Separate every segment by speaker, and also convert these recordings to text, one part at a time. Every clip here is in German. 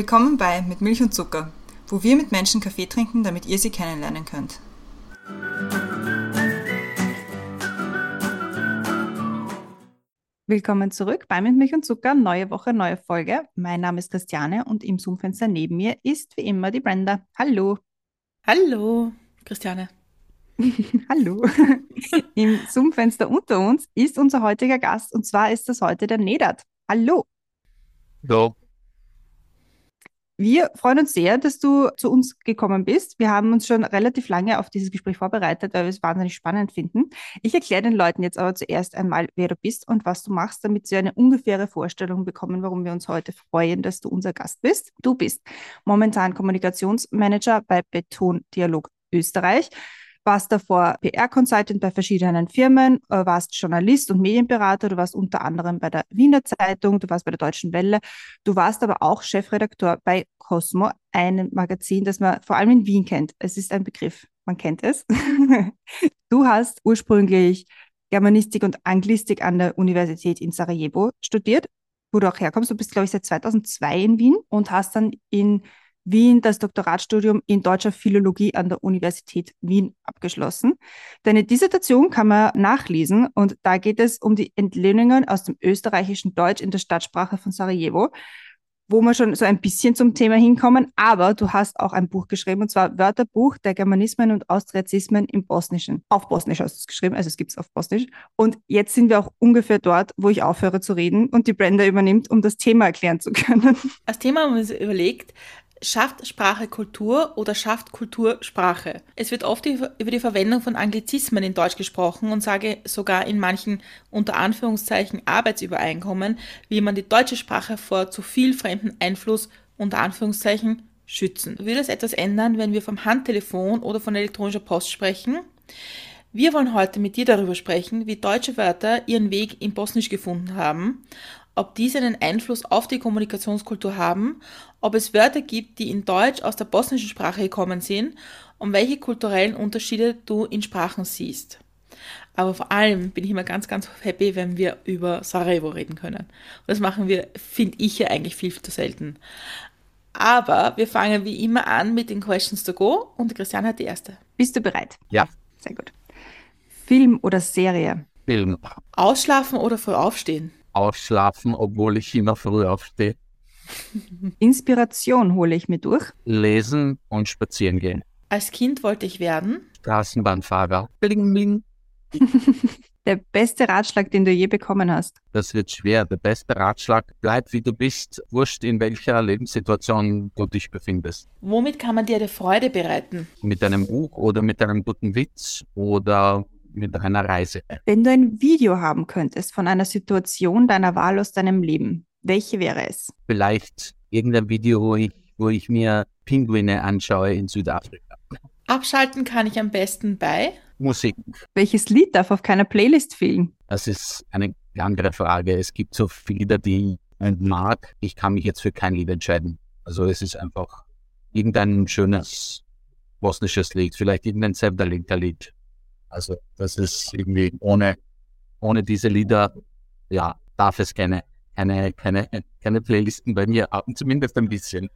Speaker 1: Willkommen bei Mit Milch und Zucker, wo wir mit Menschen Kaffee trinken, damit ihr sie kennenlernen könnt.
Speaker 2: Willkommen zurück bei Mit Milch und Zucker, neue Woche, neue Folge. Mein Name ist Christiane und im Zoom-Fenster neben mir ist wie immer die Brenda. Hallo.
Speaker 3: Hallo, Christiane.
Speaker 2: Hallo. Im Zoom-Fenster unter uns ist unser heutiger Gast und zwar ist das heute der Nedat. Hallo.
Speaker 4: Hallo.
Speaker 2: Wir freuen uns sehr, dass du zu uns gekommen bist. Wir haben uns schon relativ lange auf dieses Gespräch vorbereitet, weil wir es wahnsinnig spannend finden. Ich erkläre den Leuten jetzt aber zuerst einmal, wer du bist und was du machst, damit sie eine ungefähre Vorstellung bekommen, warum wir uns heute freuen, dass du unser Gast bist. Du bist momentan Kommunikationsmanager bei Beton Dialog Österreich warst davor PR-Consultant bei verschiedenen Firmen, äh, warst Journalist und Medienberater, du warst unter anderem bei der Wiener Zeitung, du warst bei der Deutschen Welle, du warst aber auch Chefredakteur bei Cosmo, einem Magazin, das man vor allem in Wien kennt. Es ist ein Begriff, man kennt es. du hast ursprünglich Germanistik und Anglistik an der Universität in Sarajevo studiert, wo du auch herkommst. Du bist, glaube ich, seit 2002 in Wien und hast dann in Wien das Doktoratstudium in deutscher Philologie an der Universität Wien abgeschlossen. Deine Dissertation kann man nachlesen und da geht es um die Entlöhnungen aus dem österreichischen Deutsch in der Stadtsprache von Sarajevo, wo wir schon so ein bisschen zum Thema hinkommen. Aber du hast auch ein Buch geschrieben und zwar Wörterbuch der Germanismen und Austriazismen im Bosnischen. Auf Bosnisch hast du es geschrieben, also es gibt es auf Bosnisch. Und jetzt sind wir auch ungefähr dort, wo ich aufhöre zu reden und die Brenda übernimmt, um das Thema erklären zu können.
Speaker 3: Als Thema haben wir uns überlegt, Schafft Sprache Kultur oder schafft Kultur Sprache? Es wird oft über die Verwendung von Anglizismen in Deutsch gesprochen und sage sogar in manchen unter Anführungszeichen Arbeitsübereinkommen, wie man die deutsche Sprache vor zu viel fremden Einfluss unter Anführungszeichen schützen. Würde es etwas ändern, wenn wir vom Handtelefon oder von elektronischer Post sprechen? Wir wollen heute mit dir darüber sprechen, wie deutsche Wörter ihren Weg in Bosnisch gefunden haben ob diese einen Einfluss auf die Kommunikationskultur haben, ob es Wörter gibt, die in Deutsch aus der bosnischen Sprache gekommen sind und welche kulturellen Unterschiede du in Sprachen siehst. Aber vor allem bin ich immer ganz, ganz happy, wenn wir über Sarajevo reden können. Und das machen wir, finde ich ja eigentlich viel zu selten. Aber wir fangen wie immer an mit den Questions to go und Christian hat die erste.
Speaker 2: Bist du bereit?
Speaker 4: Ja.
Speaker 2: Sehr gut. Film oder Serie?
Speaker 4: Film.
Speaker 3: Ausschlafen oder früh aufstehen?
Speaker 4: Ausschlafen, obwohl ich immer früh aufstehe.
Speaker 2: Inspiration hole ich mir durch.
Speaker 4: Lesen und spazieren gehen.
Speaker 3: Als Kind wollte ich werden.
Speaker 4: Straßenbahnfahrer. Bling, bling.
Speaker 2: Der beste Ratschlag, den du je bekommen hast.
Speaker 4: Das wird schwer. Der beste Ratschlag, bleib wie du bist, wurscht in welcher Lebenssituation du dich befindest.
Speaker 3: Womit kann man dir eine Freude bereiten?
Speaker 4: Mit einem Buch oder mit einem guten Witz oder mit einer Reise.
Speaker 2: Wenn du ein Video haben könntest von einer Situation deiner Wahl aus deinem Leben, welche wäre es?
Speaker 4: Vielleicht irgendein Video, wo ich, wo ich mir Pinguine anschaue in Südafrika.
Speaker 3: Abschalten kann ich am besten bei
Speaker 4: Musik.
Speaker 2: Welches Lied darf auf keiner Playlist fehlen?
Speaker 4: Das ist eine andere Frage. Es gibt so viele Lieder, die ich mag. Ich kann mich jetzt für kein Lied entscheiden. Also es ist einfach irgendein schönes bosnisches Lied, vielleicht irgendein Sevdalinka-Lied. Also das ist irgendwie ohne, ohne diese Lieder, ja, darf es keine, keine, keine, keine Playlisten bei mir haben, zumindest ein bisschen.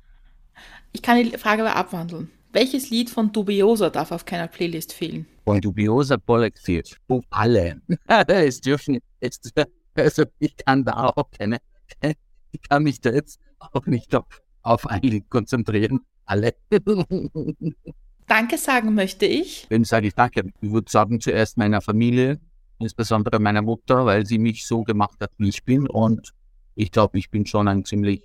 Speaker 3: Ich kann die Frage aber abwandeln. Welches Lied von Dubiosa darf auf keiner Playlist fehlen?
Speaker 4: Von Dubiosa Kollektiv. Oh, alle. es dürfen jetzt, also ich kann da auch keine, ich kann mich da jetzt auch nicht auf, auf ein Lied konzentrieren. Alle.
Speaker 3: Danke sagen möchte ich.
Speaker 4: Wem sage ich Danke? Ich würde sagen zuerst meiner Familie, insbesondere meiner Mutter, weil sie mich so gemacht hat, wie ich bin. Und ich glaube, ich bin schon ein ziemlich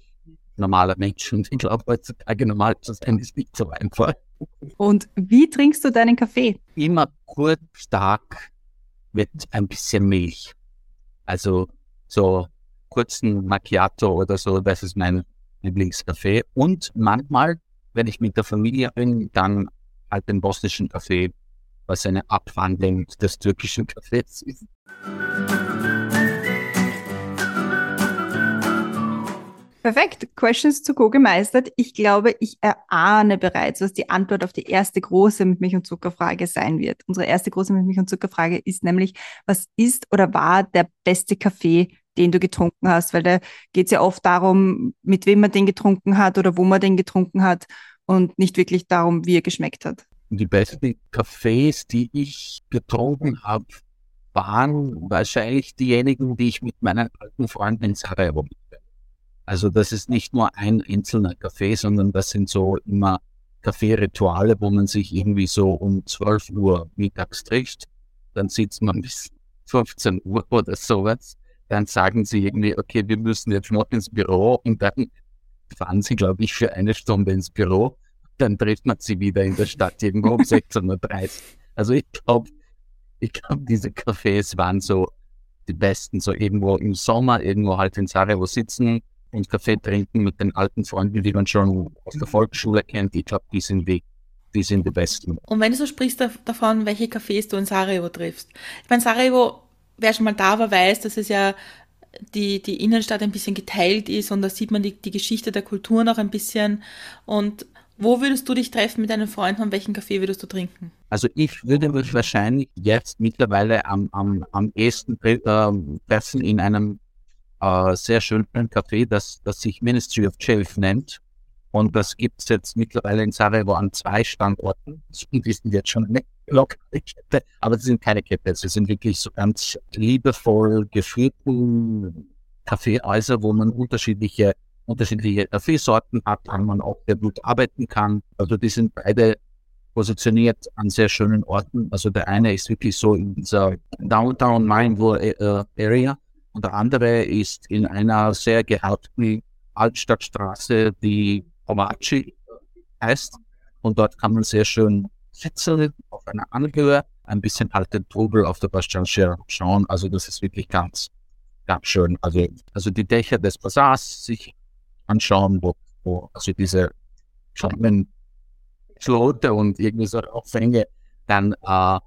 Speaker 4: normaler Mensch. Und ich glaube, heutzutage normal zu sein ist nicht so einfach.
Speaker 2: Und wie trinkst du deinen Kaffee?
Speaker 4: Immer kurz, stark mit ein bisschen Milch. Also so kurzen Macchiato oder so, das ist mein Lieblingskaffee. Und manchmal, wenn ich mit der Familie bin, dann den bosnischen Kaffee, was eine Abwandlung des türkischen Kaffees ist.
Speaker 2: Perfekt, Questions to go gemeistert. Ich glaube, ich erahne bereits, was die Antwort auf die erste große mit Milch und Zuckerfrage sein wird. Unsere erste große mit Milch und Zuckerfrage ist nämlich, was ist oder war der beste Kaffee, den du getrunken hast, weil da geht es ja oft darum, mit wem man den getrunken hat oder wo man den getrunken hat und nicht wirklich darum, wie er geschmeckt hat.
Speaker 4: Die besten Cafés, die ich getrunken habe, waren wahrscheinlich diejenigen, die ich mit meinen alten Freunden in Sarajevo Also das ist nicht nur ein einzelner Kaffee, sondern das sind so immer Kaffeerituale, wo man sich irgendwie so um 12 Uhr mittags trifft. Dann sitzt man bis 15 Uhr oder sowas. Dann sagen sie irgendwie, okay, wir müssen jetzt noch ins Büro und dann fahren sie, glaube ich, für eine Stunde ins Büro. Dann trifft man sie wieder in der Stadt irgendwo um 16.30 Uhr. Also ich glaube, ich glaube, diese Cafés waren so die besten, so irgendwo im Sommer, irgendwo halt in Sarajevo sitzen und Kaffee trinken mit den alten Freunden, die man schon aus der Volksschule kennt. Ich glaube, die sind die, die sind die besten.
Speaker 3: Und wenn du so sprichst davon, welche Cafés du in Sarajevo triffst. Ich meine, Sarajevo, wer schon mal da war, weiß, dass es ja die, die Innenstadt ein bisschen geteilt ist und da sieht man die, die Geschichte der Kultur noch ein bisschen. Und wo würdest du dich treffen mit deinen Freunden und welchen Kaffee würdest du trinken?
Speaker 4: Also ich würde mich wahrscheinlich jetzt mittlerweile am, am, am ehesten äh, treffen in einem äh, sehr schönen Café, das, das sich Ministry of Chilf nennt. Und das gibt es jetzt mittlerweile in Sarajevo an zwei Standorten. Die sind jetzt schon eine lokale Kette, aber sie sind keine Kette. Sie sind wirklich so ganz liebevoll geführten Kaffeehäuser, wo man unterschiedliche unterschiedliche Kaffeesorten hat, an man auch sehr gut arbeiten kann. Also die sind beide positioniert an sehr schönen Orten. Also der eine ist wirklich so in dieser Downtown Mindville äh, Area und der andere ist in einer sehr gehaltenen Altstadtstraße, die Omachi heißt. Und dort kann man sehr schön sitzen auf einer Anhöhe, ein bisschen den Trubel auf der Bastianche schauen. Also das ist wirklich ganz, ganz schön. Also, also die Dächer des Bazaars sich anschauen, wo, wo also diese kleinen Flote und irgendwie so Rauchfänge dann äh,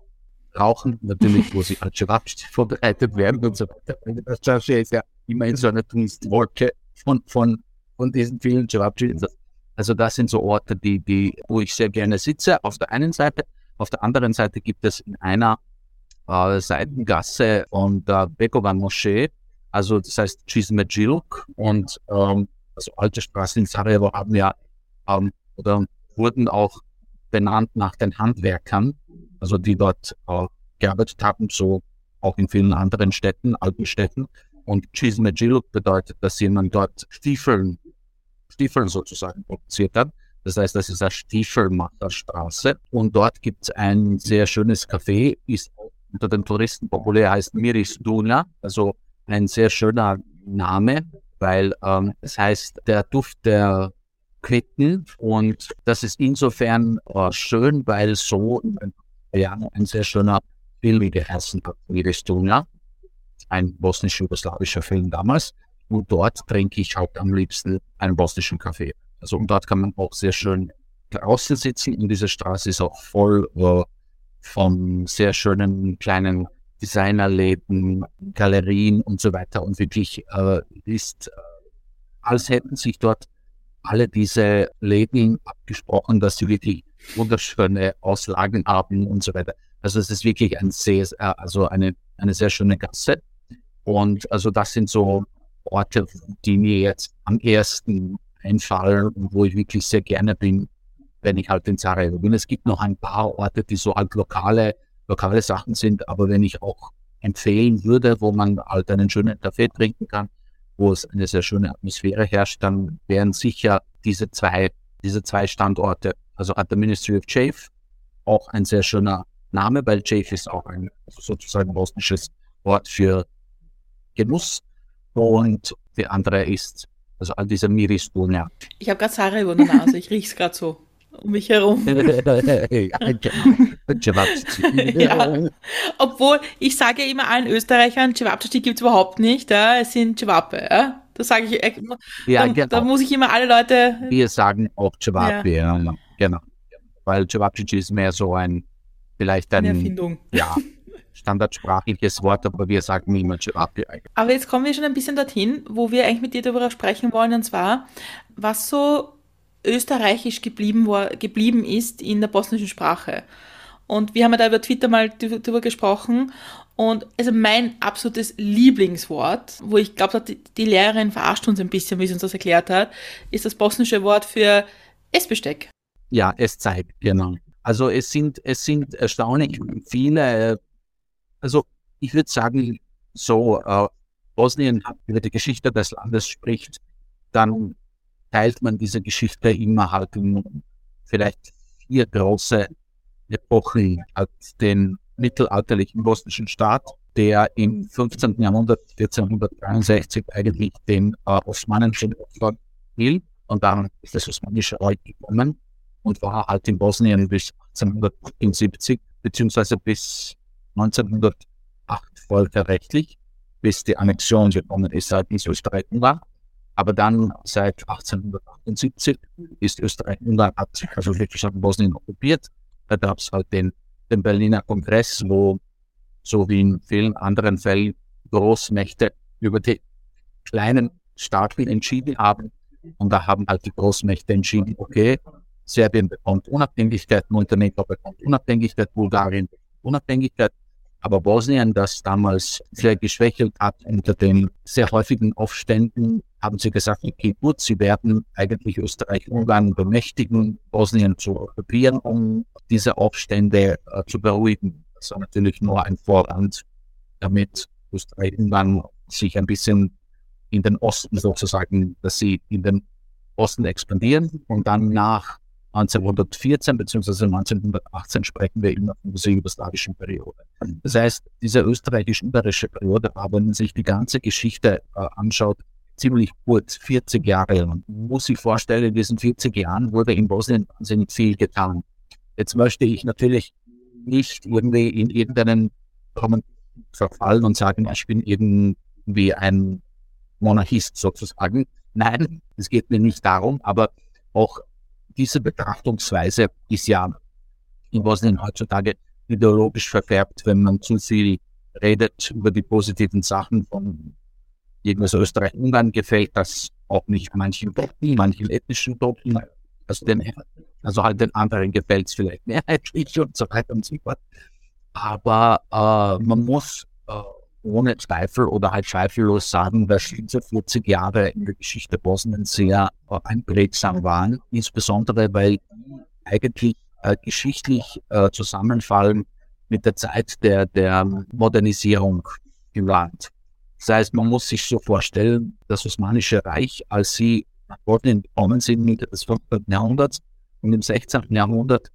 Speaker 4: rauchen, natürlich, wo sie als Cevapcici vorbereitet werden und so weiter. Das Chasche ist ja immer in so einer Dunstwolke von, von, von diesen vielen Cevapcici. Also das sind so Orte, die, die, wo ich sehr gerne sitze, auf der einen Seite. Auf der anderen Seite gibt es in einer äh, Seitengasse von der Bekova Moschee, also das heißt Chismedjiluk und ähm, also alte Straßen in Sarajevo haben ja ähm, oder wurden auch benannt nach den Handwerkern, also die dort äh, gearbeitet haben, so auch in vielen anderen Städten, alten Städten. Und Chismedjiluk bedeutet, dass jemand dort Stiefeln, Stiefeln sozusagen produziert hat. Das heißt, das ist eine Stiefelmacherstraße. Und dort gibt es ein sehr schönes Café, ist unter den Touristen populär, heißt Miris Duna, also ein sehr schöner Name, weil ähm, das heißt, der Duft der Quitten und das ist insofern äh, schön, weil so ja, ein sehr schöner Film geheißen hat, Miristunja, ein bosnisch-jugoslawischer Film damals. Und dort trinke ich auch am liebsten einen bosnischen Kaffee. Also und dort kann man auch sehr schön draußen sitzen und diese Straße ist auch voll äh, von sehr schönen kleinen Designerläden, Galerien und so weiter. Und wirklich äh, ist, äh, als hätten sich dort alle diese Läden abgesprochen, dass sie wirklich wunderschöne Auslagen haben und so weiter. Also es ist wirklich ein sehr, äh, also eine, eine sehr schöne Gasse. Und also das sind so Orte, die mir jetzt am ersten einfallen und wo ich wirklich sehr gerne bin, wenn ich halt in Sarajevo bin. Es gibt noch ein paar Orte, die so halt lokale lokale Sachen sind, aber wenn ich auch empfehlen würde, wo man halt einen schönen Kaffee trinken kann, wo es eine sehr schöne Atmosphäre herrscht, dann wären sicher diese zwei, diese zwei Standorte, also at the Ministry of Chafe, auch ein sehr schöner Name, weil Chafe ist auch ein sozusagen bosnisches Wort für Genuss. Und die andere ist, also all diese Miris ja.
Speaker 3: Ich habe gerade Sarajevo in der Nase, ich rieche es gerade so um mich herum. ja. Obwohl, ich sage immer allen Österreichern, Cevapcici gibt es überhaupt nicht, ja? es sind Cevape. Ja? Das sage ich, äh, ja, da, genau. da, muss ich immer alle Leute...
Speaker 4: Wir sagen auch Cevape, ja. genau. Weil Cevapcici ist mehr so ein, vielleicht ein...
Speaker 3: Eine Erfindung.
Speaker 4: Ja, standardsprachliches Wort, aber wir sagen immer Cevape.
Speaker 3: Aber jetzt kommen wir schon ein bisschen dorthin, wo wir eigentlich mit dir darüber sprechen wollen, und zwar, was so österreichisch geblieben, war, geblieben ist in der bosnischen Sprache. Und wir haben ja da über Twitter mal darüber gesprochen. Und also mein absolutes Lieblingswort, wo ich glaube, die, die Lehrerin verarscht uns ein bisschen, wie sie uns das erklärt hat, ist das bosnische Wort für Essbesteck.
Speaker 4: Ja, Esszeit, genau. Also es sind, es sind erstaunlich viele, also ich würde sagen, so äh, Bosnien über die Geschichte des Landes spricht, dann teilt man diese Geschichte immer halt in vielleicht vier große Epochen als den mittelalterlichen bosnischen Staat, der im 15. Jahrhundert 1463 eigentlich den äh, Osmanen hielt und dann ist das Osmanische Reich gekommen und war halt in Bosnien bis 1878 beziehungsweise bis 1908 völkerrechtlich, bis die Annexion gekommen ist seitens Österreich-Ungarn. Aber dann seit 1878 ist Österreich-Ungarn also wirklich Bosnien okkupiert. Da gab es halt den, den Berliner Kongress, wo so wie in vielen anderen Fällen Großmächte über die kleinen Staaten entschieden haben. Und da haben halt die Großmächte entschieden, okay, Serbien bekommt Unabhängigkeit, Montenegro bekommt Unabhängigkeit, Bulgarien bekommt Unabhängigkeit. Aber Bosnien, das damals sehr geschwächelt hat unter den sehr häufigen Aufständen, haben sie gesagt, okay, gut, sie werden eigentlich Österreich-Ungarn bemächtigen, Bosnien zu okkupieren, um diese Aufstände äh, zu beruhigen. Das war natürlich nur ein Vorwand, damit Österreich-Ungarn sich ein bisschen in den Osten sozusagen, dass sie in den Osten expandieren und dann nach 1914 bzw. 1918 sprechen wir immer von dieser jugoslawischen Periode. Das heißt, diese österreichisch-ungarische Periode, aber wenn man sich die ganze Geschichte äh, anschaut, ziemlich kurz, 40 Jahre lang. Man muss sich vorstellen, in diesen 40 Jahren wurde in Bosnien wahnsinnig viel getan. Jetzt möchte ich natürlich nicht irgendwie in irgendeinen Kommentar verfallen und sagen, ich bin irgendwie ein Monarchist sozusagen. Nein, es geht mir nicht darum, aber auch diese Betrachtungsweise ist ja in Bosnien heutzutage ideologisch verfärbt, wenn man zu viel redet über die positiven Sachen von irgendwas Österreich-Ungarn gefällt das auch nicht manchen Gruppen, manchen ethnischen Gruppen, also, den, also halt den anderen gefällt es vielleicht mehrheitlich und so weiter und so fort. Aber äh, man muss äh, ohne Zweifel oder halt zweifellos sagen, dass diese 40 Jahre in der Geschichte Bosnien sehr einprägsam waren, insbesondere weil eigentlich äh, geschichtlich äh, zusammenfallen mit der Zeit der, der Modernisierung im Land. Das heißt, man muss sich so vorstellen, das Osmanische Reich, als sie nach Bosnien gekommen sind, Mitte des 15. Jahrhunderts und im 16. Jahrhundert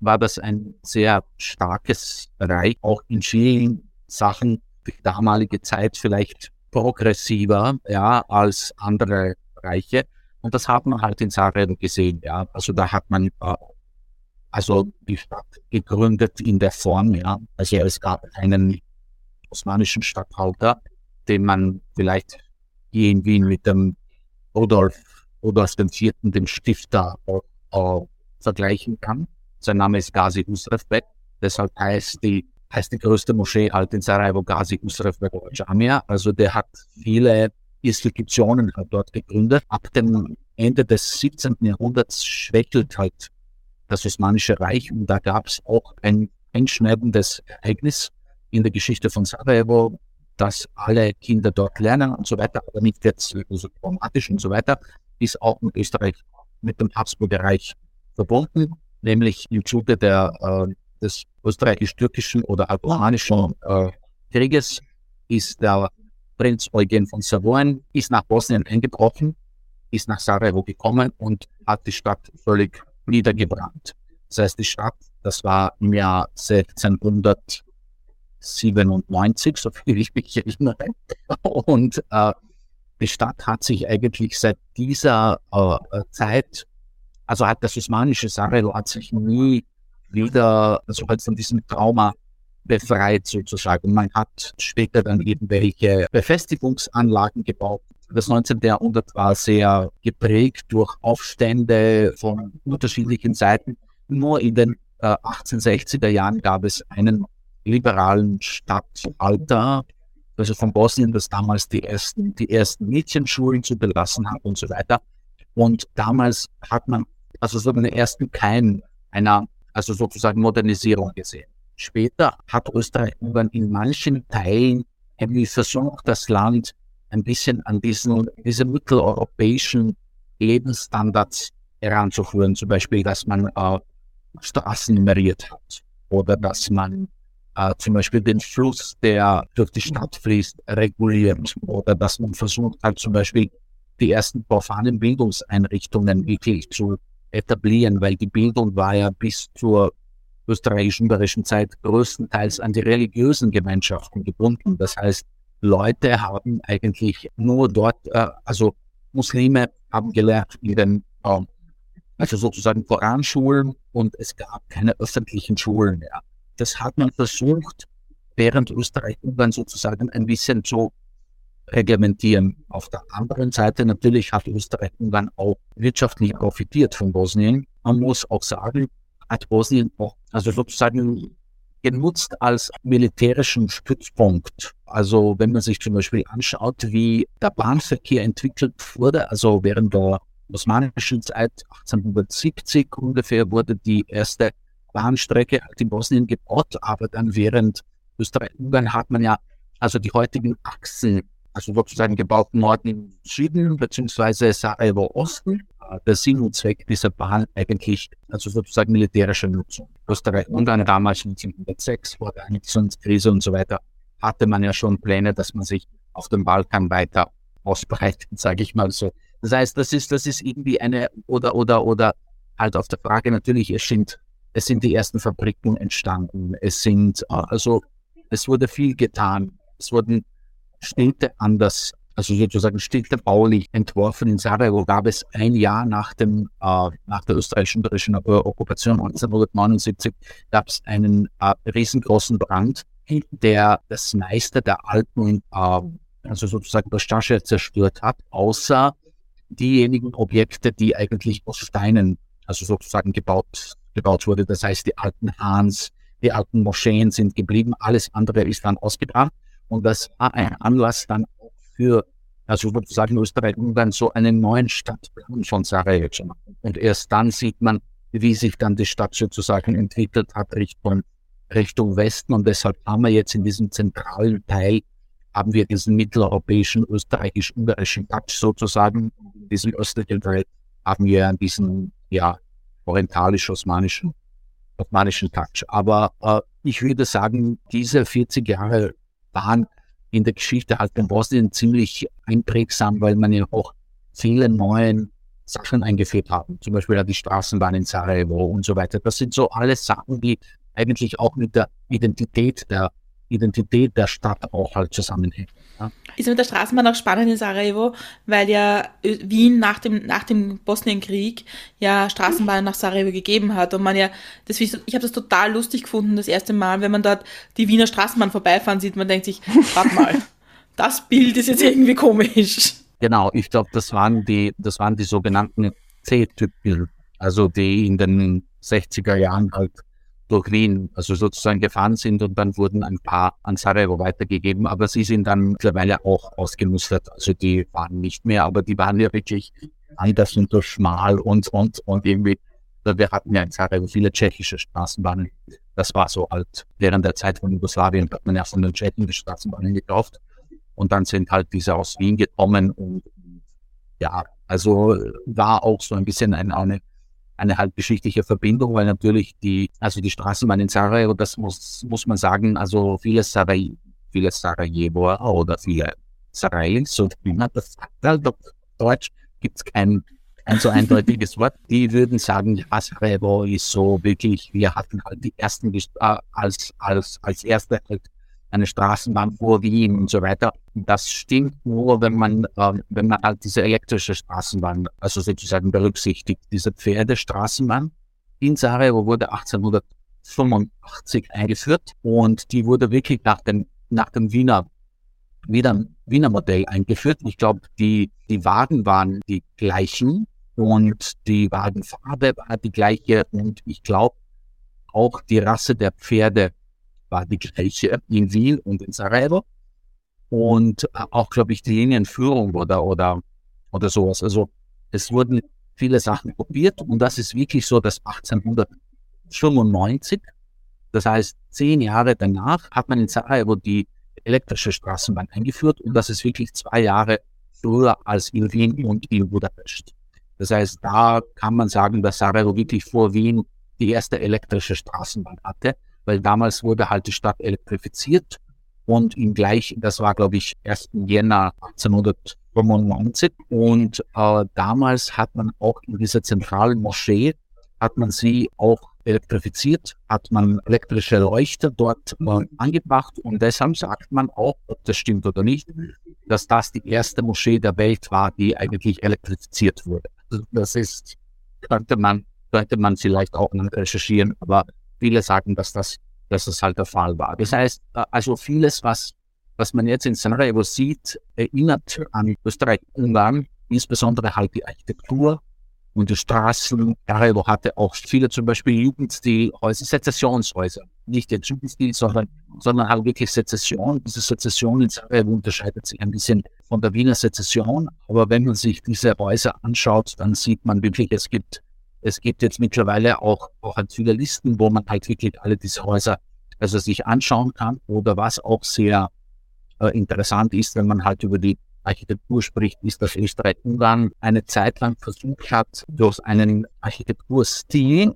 Speaker 4: war das ein sehr starkes Reich, auch in vielen Sachen die damalige Zeit vielleicht progressiver ja, als andere Reiche. Und das hat man halt in Sarajevo gesehen. Ja. Also da hat man äh, also die Stadt gegründet in der Form, ja. Also es gab einen osmanischen Statthalter, den man vielleicht hier in Wien mit dem Rudolf, Rudolf IV., dem Stifter, äh, vergleichen kann. Sein Name ist Gazi Usrefbek. Deshalb heißt die heißt die größte Moschee halt in Sarajevo, Gazi Usref Jamia. Also der hat viele Institutionen halt dort gegründet. Ab dem Ende des 17. Jahrhunderts schwächelt halt das Osmanische Reich und da gab es auch ein einschneidendes Ereignis in der Geschichte von Sarajevo, dass alle Kinder dort lernen und so weiter, aber nicht jetzt so dramatisch und so weiter, ist auch in Österreich mit dem Habsburger Reich verbunden, nämlich im Zuge der äh, des österreichisch-türkischen oder albanischen äh, Krieges ist der Prinz Eugen von Savoyen ist nach Bosnien eingebrochen, ist nach Sarajevo gekommen und hat die Stadt völlig niedergebrannt. Das heißt, die Stadt, das war im Jahr 1697, so viel ich mich erinnere. Und äh, die Stadt hat sich eigentlich seit dieser äh, Zeit, also hat das osmanische Sarajevo hat sich nie wieder also halt von diesem Trauma befreit sozusagen. Man hat später dann irgendwelche Befestigungsanlagen gebaut. Das 19. Jahrhundert war sehr geprägt durch Aufstände von unterschiedlichen Seiten. Nur in den äh, 1860er Jahren gab es einen liberalen Stadtalter, also von Bosnien, das damals die ersten, die ersten Mädchenschulen zugelassen hat und so weiter. Und damals hat man also so den ersten Keim einer also sozusagen Modernisierung gesehen. Später hat Österreich-Ungarn in manchen Teilen irgendwie versucht, das Land ein bisschen an diesen, diese mitteleuropäischen Lebensstandards heranzuführen. Zum Beispiel, dass man äh, Straßen nummeriert hat oder dass man äh, zum Beispiel den Fluss, der durch die Stadt fließt, reguliert oder dass man versucht hat, zum Beispiel die ersten profanen Bildungseinrichtungen wirklich zu etablieren, weil die Bildung war ja bis zur österreichisch-ungarischen Zeit größtenteils an die religiösen Gemeinschaften gebunden. Das heißt, Leute haben eigentlich nur dort, äh, also Muslime haben gelernt in den, äh, also sozusagen Koranschulen und es gab keine öffentlichen Schulen mehr. Das hat man versucht, während Österreich-Ungarn sozusagen ein bisschen zu reglementieren. Auf der anderen Seite natürlich hat Österreich-Ungarn auch wirtschaftlich profitiert von Bosnien. Man muss auch sagen, hat Bosnien auch, also sozusagen genutzt als militärischen Stützpunkt. Also wenn man sich zum Beispiel anschaut, wie der Bahnverkehr entwickelt wurde, also während der osmanischen Zeit 1870 ungefähr wurde die erste Bahnstrecke halt in Bosnien gebaut, aber dann während Österreich-Ungarn hat man ja also die heutigen Achsen also sozusagen gebaut Norden, Süden beziehungsweise Sarajevo Osten. Der Sinn und Zweck dieser Bahn eigentlich, also sozusagen militärische Nutzung. Österreich und dann damals 1906 vor der Annexionskrise und so weiter hatte man ja schon Pläne, dass man sich auf dem Balkan weiter ausbreitet, sage ich mal so. Das heißt, das ist, das ist irgendwie eine, oder, oder, oder halt auf der Frage natürlich, es sind, es sind die ersten Fabriken entstanden. Es sind, also, es wurde viel getan. Es wurden Städte anders, also sozusagen Städte baulich entworfen. In Sarajevo gab es ein Jahr nach, dem, äh, nach der österreichischen Okkupation 1979 gab es einen äh, riesengroßen Brand, der das meiste der alten, äh, also sozusagen das Stasche zerstört hat, außer diejenigen Objekte, die eigentlich aus Steinen, also sozusagen gebaut, gebaut wurde. Das heißt, die alten Hahns, die alten Moscheen sind geblieben, alles andere ist dann ausgebrannt. Und das war ein Anlass dann auch für, also sozusagen Österreich-Ungarn, so einen neuen Stadtplan von Sarajevo zu machen. Und erst dann sieht man, wie sich dann die Stadt sozusagen entwickelt hat Richtung, Richtung Westen. Und deshalb haben wir jetzt in diesem zentralen Teil, haben wir diesen mitteleuropäischen, österreichisch-ungarischen Touch sozusagen. In diesem östlichen Teil haben wir diesen, ja, orientalisch-osmanischen osmanischen Touch. Aber äh, ich würde sagen, diese 40 Jahre waren in der Geschichte halt in Bosnien ziemlich einprägsam, weil man ja auch viele neue Sachen eingeführt haben. Zum Beispiel die Straßenbahn in Sarajevo und so weiter. Das sind so alles Sachen, die eigentlich auch mit der Identität der Identität der Stadt auch halt zusammenhängen.
Speaker 3: Ja. Ist mit der Straßenbahn auch spannend in Sarajevo, weil ja Wien nach dem, nach dem Bosnienkrieg ja Straßenbahnen nach Sarajevo gegeben hat und man ja, das, ich habe das total lustig gefunden, das erste Mal, wenn man dort die Wiener Straßenbahn vorbeifahren sieht, man denkt sich, warte mal, das Bild ist jetzt irgendwie komisch.
Speaker 4: Genau, ich glaube, das waren die, das waren die sogenannten C-Typen, also die in den 60er Jahren halt durch Wien, also sozusagen gefahren sind und dann wurden ein paar an Sarajevo weitergegeben, aber sie sind dann mittlerweile auch ausgemustert. Also die waren nicht mehr, aber die waren ja wirklich anders und so schmal und, und, und irgendwie, wir hatten ja in Sarajevo viele tschechische Straßenbahnen. Das war so halt, während der Zeit von Jugoslawien hat man ja von den Tschechen die Straßenbahnen gekauft und dann sind halt diese aus Wien gekommen und ja, also war auch so ein bisschen eine, eine eine halt geschichtliche Verbindung, weil natürlich die, also die Straßenbahn in Sarajevo, das muss, muss man sagen, also viele, Saraj viele Sarajevoer oder viele Sarajevs, so wie man das sagt, halt auf Deutsch gibt es kein, ein so eindeutiges Wort, die würden sagen, ja, Sarajevo ist so wirklich, wir hatten halt die ersten, äh, als, als, als erste halt eine Straßenbahn vor Wien und so weiter. Das stimmt nur, wenn man, äh, wenn man halt diese elektrische Straßenbahn, also sozusagen berücksichtigt. Diese Pferdestraßenbahn in Sarajevo wurde 1885 eingeführt und die wurde wirklich nach dem, nach dem Wiener, Wiener, Wiener Modell eingeführt. Ich glaube, die, die Wagen waren die gleichen und die Wagenfarbe war die gleiche und ich glaube, auch die Rasse der Pferde war die gleiche in Wien und in Sarajevo. Und auch, glaube ich, die Linienführung oder, oder, oder sowas. Also es wurden viele Sachen probiert und das ist wirklich so, dass 1995. Das heißt, zehn Jahre danach hat man in Sarajevo die elektrische Straßenbahn eingeführt und das ist wirklich zwei Jahre früher als in Wien und in Budapest. Das heißt, da kann man sagen, dass Sarajevo wirklich vor Wien die erste elektrische Straßenbahn hatte, weil damals wurde halt die Stadt elektrifiziert und im gleich, das war glaube ich 1. Jänner 1895 und äh, damals hat man auch in dieser zentralen Moschee, hat man sie auch elektrifiziert, hat man elektrische Leuchter dort äh, angebracht und deshalb sagt man auch, ob das stimmt oder nicht, dass das die erste Moschee der Welt war, die eigentlich elektrifiziert wurde. Also das ist, könnte man, könnte man vielleicht auch recherchieren, aber viele sagen, dass das, dass das halt der Fall war. Das heißt, äh, also vieles, was, was man jetzt in Sarajevo sieht, erinnert an Österreich-Ungarn, insbesondere halt die Architektur, und die Straßen. Sarajevo hatte auch viele zum Beispiel Jugendstilhäuser, Sezessionshäuser. Nicht jetzt Jugendstil, sondern, sondern halt wirklich Sezession. Diese Sezession in Sarajevo unterscheidet sich ein bisschen von der Wiener Sezession. Aber wenn man sich diese Häuser anschaut, dann sieht man wirklich, es gibt, es gibt jetzt mittlerweile auch, auch halt viele Listen, wo man halt wirklich alle diese Häuser also sich anschauen kann. Oder was auch sehr äh, interessant ist, wenn man halt über die Architektur spricht, ist, dass Österreich-Ungarn eine Zeit lang versucht hat, durch einen Architekturstil,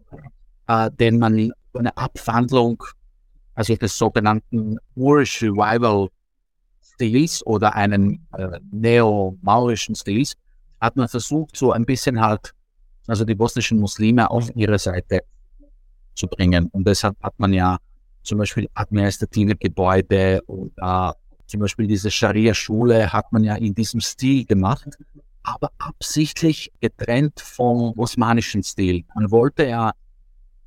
Speaker 4: äh, den man eine Abwandlung, also des sogenannten Moorish Revival Stils oder einen äh, neo-maurischen Stils, hat man versucht, so ein bisschen halt, also die bosnischen Muslime auf ihre Seite zu bringen. Und deshalb hat man ja zum Beispiel administrative Gebäude oder zum Beispiel diese Scharia-Schule hat man ja in diesem Stil gemacht, aber absichtlich getrennt vom osmanischen Stil. Man wollte ja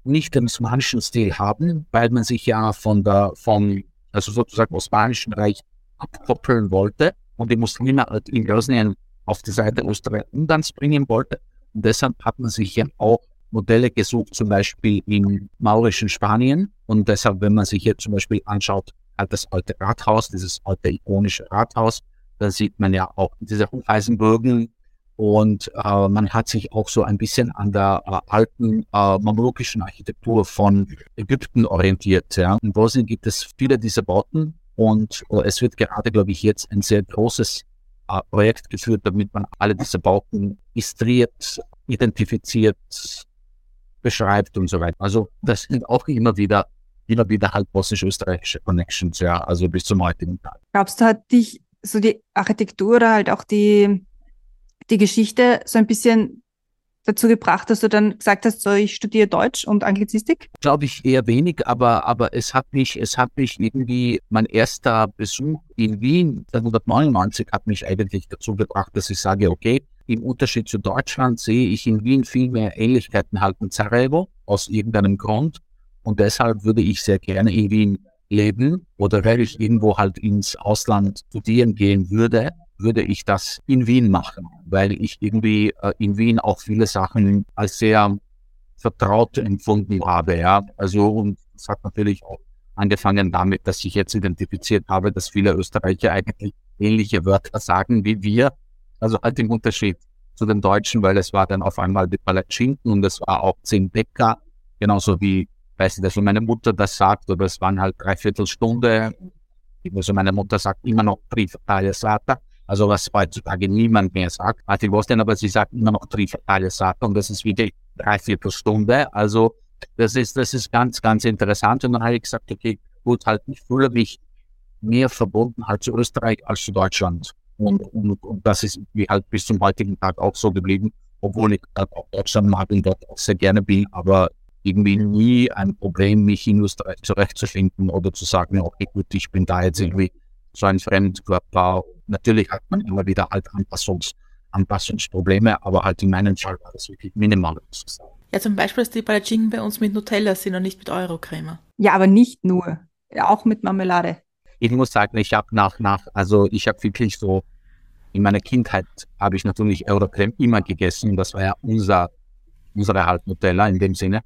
Speaker 4: nicht den osmanischen Stil haben, weil man sich ja von der, vom, also sozusagen osmanischen Reich abkoppeln wollte und die Muslime halt in Bosnien auf die Seite Österreich-Ungarns bringen wollte. Und deshalb hat man sich ja auch Modelle gesucht, zum Beispiel im maurischen Spanien. Und deshalb, wenn man sich jetzt zum Beispiel anschaut, das alte Rathaus, dieses alte ikonische Rathaus. Da sieht man ja auch diese Hufeisenbögen und äh, man hat sich auch so ein bisschen an der äh, alten äh, mamlukischen Architektur von Ägypten orientiert. Ja. In Bosnien gibt es viele dieser Bauten und äh, es wird gerade, glaube ich, jetzt ein sehr großes Projekt geführt, damit man alle diese Bauten istriert, identifiziert, beschreibt und so weiter. Also das sind auch immer wieder immer wieder halt bosnisch-österreichische Connections, ja, also bis zum heutigen Tag.
Speaker 2: Glaubst du, hat dich so die Architektur oder halt auch die, die Geschichte so ein bisschen dazu gebracht, dass du dann gesagt hast, so ich studiere Deutsch und Anglizistik?
Speaker 4: Glaube ich eher wenig, aber, aber es hat mich, es hat mich irgendwie, mein erster Besuch in Wien 1999 hat mich eigentlich dazu gebracht, dass ich sage, okay, im Unterschied zu Deutschland sehe ich in Wien viel mehr Ähnlichkeiten halt mit Sarajevo aus irgendeinem Grund. Und deshalb würde ich sehr gerne in Wien leben oder wenn ich irgendwo halt ins Ausland studieren gehen würde, würde ich das in Wien machen, weil ich irgendwie äh, in Wien auch viele Sachen als sehr vertraut empfunden habe. Ja, also und es hat natürlich auch angefangen damit, dass ich jetzt identifiziert habe, dass viele Österreicher eigentlich ähnliche Wörter sagen wie wir. Also halt im Unterschied zu den Deutschen, weil es war dann auf einmal die Palatschinken und es war auch zehn Bäcker, genauso wie weiß nicht, also meine Mutter das sagt, aber es waren halt dreiviertel Stunde. Also meine Mutter sagt immer noch Trifatale Sata, also was heutzutage niemand mehr sagt. Martin Boston, aber sie sagt immer noch Trifatale Sata und das ist wieder dreiviertel Stunde. Also das ist, das ist ganz, ganz interessant. Und dann habe ich gesagt, okay, gut, halt, ich fühle mich mehr verbunden halt zu Österreich als zu Deutschland. Und, und, und das ist wie halt bis zum heutigen Tag auch so geblieben, obwohl ich halt auch Deutschland mag und dort auch sehr gerne bin. Aber irgendwie nie ein Problem, mich in Österreich zurechtzufinden oder zu sagen, okay, gut, ich bin da jetzt irgendwie so ein Fremdkörper. Natürlich hat man immer wieder halt Anpassungs Anpassungsprobleme, aber halt in meinem Fall war das wirklich minimal.
Speaker 3: Ja, zum Beispiel, dass die Palatschinken bei uns mit Nutella sind und nicht mit Eurocreme.
Speaker 2: Ja, aber nicht nur. Auch mit Marmelade.
Speaker 4: Ich muss sagen, ich habe nach, nach, also ich habe wirklich so, in meiner Kindheit habe ich natürlich Eurocreme immer gegessen. Das war ja unser, unsere halt Nutella in dem Sinne.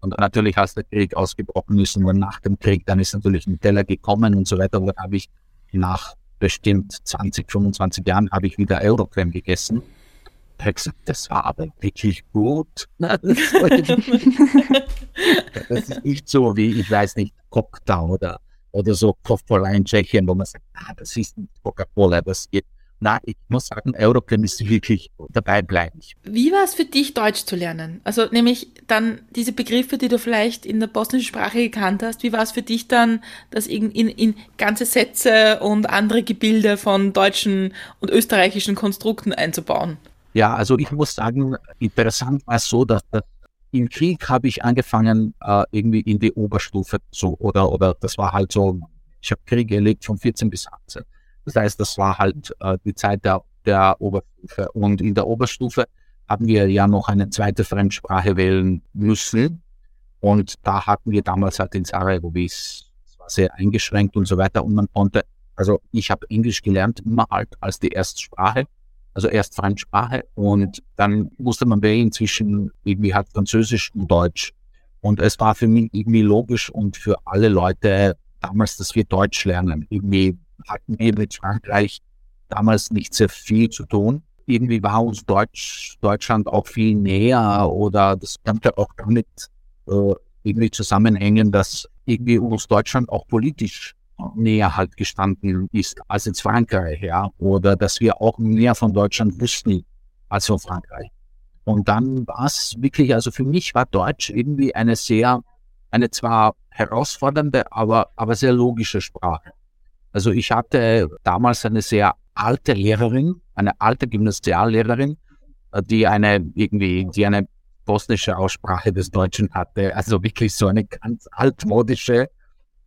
Speaker 4: Und natürlich, als der Krieg ausgebrochen ist und nach dem Krieg, dann ist natürlich Teller gekommen und so weiter. Und dann habe ich nach bestimmt 20, 25 Jahren habe ich wieder Eurocreme gegessen. das war aber wirklich gut. das ist nicht so wie, ich weiß nicht, Cocktail oder, oder so Coca-Cola in Tschechien, wo man sagt, ah, das ist nicht Coca-Cola, das geht na, ich muss sagen, Euroclip ist wirklich dabei bleiben.
Speaker 3: Wie war es für dich, Deutsch zu lernen? Also nämlich dann diese Begriffe, die du vielleicht in der bosnischen Sprache gekannt hast, wie war es für dich dann, das in, in, in ganze Sätze und andere Gebilde von deutschen und österreichischen Konstrukten einzubauen?
Speaker 4: Ja, also ich muss sagen, interessant war es so, dass, dass im Krieg habe ich angefangen, äh, irgendwie in die Oberstufe zu, oder, oder das war halt so, ich habe Krieg erlebt von 14 bis 18. Das heißt, das war halt äh, die Zeit der, der Oberstufe. Und in der Oberstufe haben wir ja noch eine zweite Fremdsprache wählen müssen. Und da hatten wir damals halt in Sarajevo, wie es war sehr eingeschränkt und so weiter. Und man konnte, also ich habe Englisch gelernt, immer halt als die Erstsprache, also erst Fremdsprache. Und dann musste man wählen zwischen irgendwie halt Französisch und Deutsch. Und es war für mich irgendwie logisch und für alle Leute damals, dass wir Deutsch lernen. Irgendwie hatten wir mit Frankreich damals nicht sehr viel zu tun. Irgendwie war uns Deutsch, Deutschland auch viel näher oder das könnte auch damit äh, irgendwie zusammenhängen, dass irgendwie uns Deutschland auch politisch näher halt gestanden ist als jetzt Frankreich, ja, oder dass wir auch mehr von Deutschland wussten als von Frankreich. Und dann war es wirklich, also für mich war Deutsch irgendwie eine sehr, eine zwar herausfordernde, aber, aber sehr logische Sprache. Also ich hatte damals eine sehr alte Lehrerin, eine alte Gymnasiallehrerin, die eine irgendwie, die eine bosnische Aussprache des Deutschen hatte. Also wirklich so eine ganz altmodische,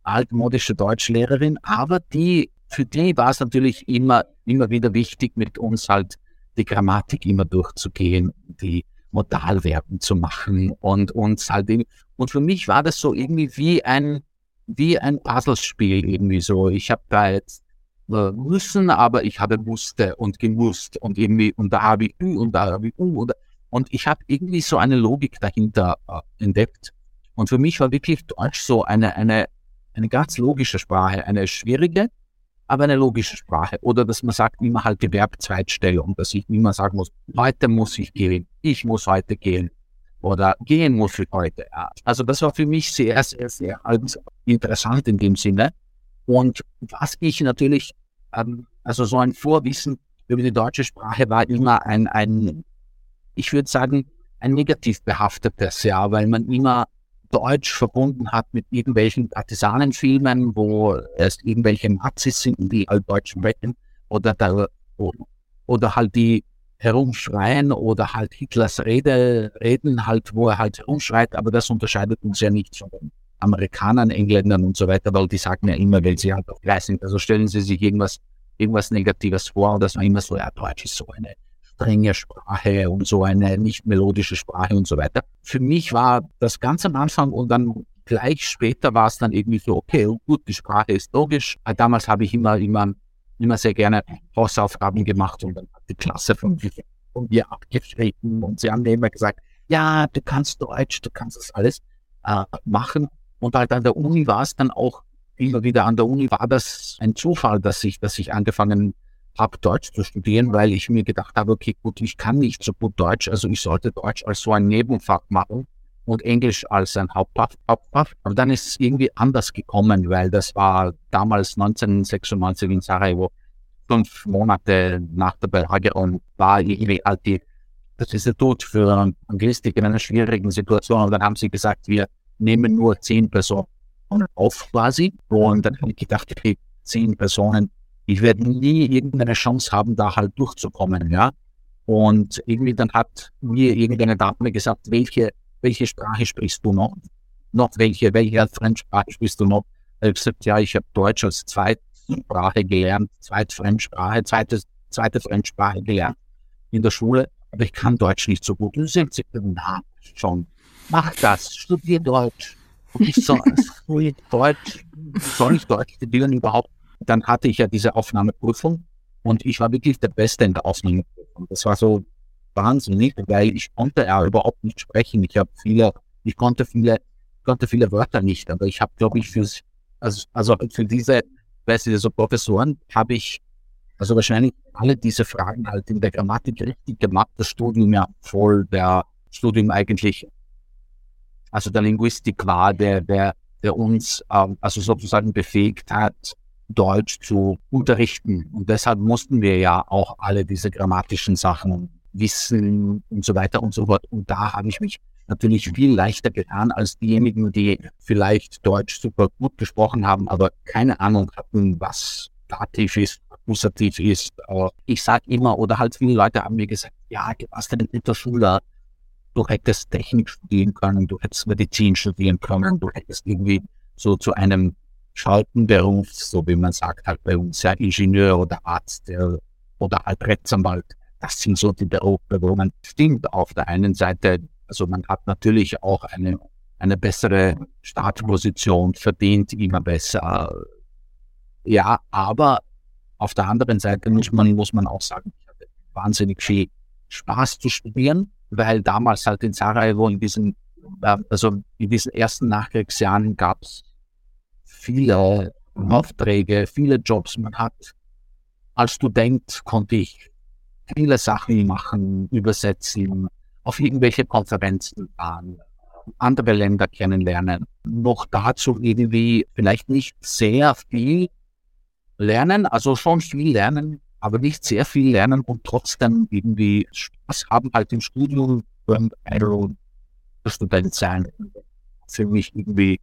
Speaker 4: altmodische Deutschlehrerin. Aber die, für die war es natürlich immer, immer wieder wichtig, mit uns halt die Grammatik immer durchzugehen, die Modalverben zu machen und uns halt, und für mich war das so irgendwie wie ein, wie ein Puzzlespiel irgendwie so. Ich habe da jetzt äh, müssen, aber ich habe musste und gemusst und irgendwie und da habe ich Ü und da habe ich U und, und ich habe irgendwie so eine Logik dahinter äh, entdeckt. Und für mich war wirklich Deutsch so eine, eine, eine ganz logische Sprache, eine schwierige, aber eine logische Sprache. Oder dass man sagt, man halt die Verbzweitstellung, dass ich immer sagen muss, heute muss ich gehen, ich muss heute gehen oder gehen muss ich heute. Also das war für mich sehr, sehr, sehr interessant in dem Sinne. Und was ich natürlich, ähm, also so ein Vorwissen über die deutsche Sprache war immer ein, ein ich würde sagen, ein negativ behaftetes, ja, weil man immer Deutsch verbunden hat mit irgendwelchen Partisanenfilmen, wo es irgendwelche Nazis sind, die halt Deutsch sprechen, oder, da, oder halt die herumschreien oder halt Hitlers Rede reden, halt, wo er halt herumschreit, aber das unterscheidet uns ja nicht von den Amerikanern, Engländern und so weiter, weil die sagen ja immer, weil sie halt auch gleich sind. Also stellen Sie sich irgendwas, irgendwas Negatives vor und das war immer so, ja, Deutsch ist so eine strenge Sprache und so eine nicht melodische Sprache und so weiter. Für mich war das ganz am Anfang und dann gleich später war es dann irgendwie so, okay, gut, die Sprache ist logisch. Damals habe ich immer, immer immer sehr gerne Hausaufgaben gemacht und dann hat die Klasse von, von mir abgeschrieben und sie haben mir immer gesagt, ja, du kannst Deutsch, du kannst das alles äh, machen. Und halt an der Uni war es dann auch immer wieder an der Uni war das ein Zufall, dass ich, dass ich angefangen habe, Deutsch zu studieren, weil ich mir gedacht habe, okay, gut, ich kann nicht so gut Deutsch, also ich sollte Deutsch als so ein Nebenfach machen und Englisch als ein Hauptfach. Hauptfach. Aber dann ist es irgendwie anders gekommen, weil das war damals 1996 in Sarajevo, fünf Monate nach der Belagerung, war irgendwie halt die, das Tod für Anglistik in einer schwierigen Situation. Und dann haben sie gesagt, wir nehmen nur zehn Personen auf quasi. Und dann habe ich gedacht, okay, zehn Personen, ich werde nie irgendeine Chance haben, da halt durchzukommen, ja. Und irgendwie dann hat mir irgendeine Dame gesagt, welche welche Sprache sprichst du noch? Noch welche, welche Fremdsprache sprichst du noch? Ich habe gesagt, ja, ich habe Deutsch als Zweitsprache gelernt, Zweitfremdsprache, zweite, zweite Fremdsprache gelernt in der Schule, aber ich kann Deutsch nicht so gut. Und sie sagt, na, schon, mach das, studier Deutsch. Und ich so, Deutsch, soll ich Deutsch studieren überhaupt? Dann hatte ich ja diese Aufnahmeprüfung und ich war wirklich der Beste in der Aufnahmeprüfung. Das war so wahnsinnig, weil ich konnte ja überhaupt nicht sprechen. Ich habe viele, ich konnte viele, konnte viele Wörter nicht, aber ich habe, glaube ich, für, also, also für diese, weißt du, so Professoren habe ich Also wahrscheinlich alle diese Fragen halt in der Grammatik richtig gemacht, das Studium ja voll der Studium eigentlich, also der Linguistik war, der, der, der uns ähm, also sozusagen befähigt hat, Deutsch zu unterrichten. Und deshalb mussten wir ja auch alle diese grammatischen Sachen wissen und so weiter und so fort. Und da habe ich mich natürlich viel leichter getan als diejenigen, die vielleicht Deutsch super gut gesprochen haben, aber keine Ahnung hatten, was Dativ ist, Akkusativ ist. Aber ich sage immer, oder halt viele Leute haben mir gesagt, ja, du warst denn in der Schule, du hättest Technik studieren können, du hättest Medizin studieren können, du hättest irgendwie so zu einem Schaltenberuf, so wie man sagt halt bei uns, ja, Ingenieur oder Arzt oder halt Rechtsanwalt. Das sind so die Berufe, wo man stimmt auf der einen Seite, also man hat natürlich auch eine, eine bessere Startposition, verdient immer besser. Ja, aber auf der anderen Seite muss man, muss man auch sagen, ich hatte wahnsinnig viel Spaß zu studieren, weil damals halt in Sarajevo in diesen, also in diesen ersten Nachkriegsjahren gab es viele Aufträge, viele Jobs. Man hat als Student konnte ich viele Sachen machen, übersetzen, auf irgendwelche Konferenzen fahren, andere Länder kennenlernen. Noch dazu irgendwie vielleicht nicht sehr viel lernen, also schon viel lernen, aber nicht sehr viel lernen und trotzdem irgendwie Spaß haben halt im Studium beim Student sein. Für mich irgendwie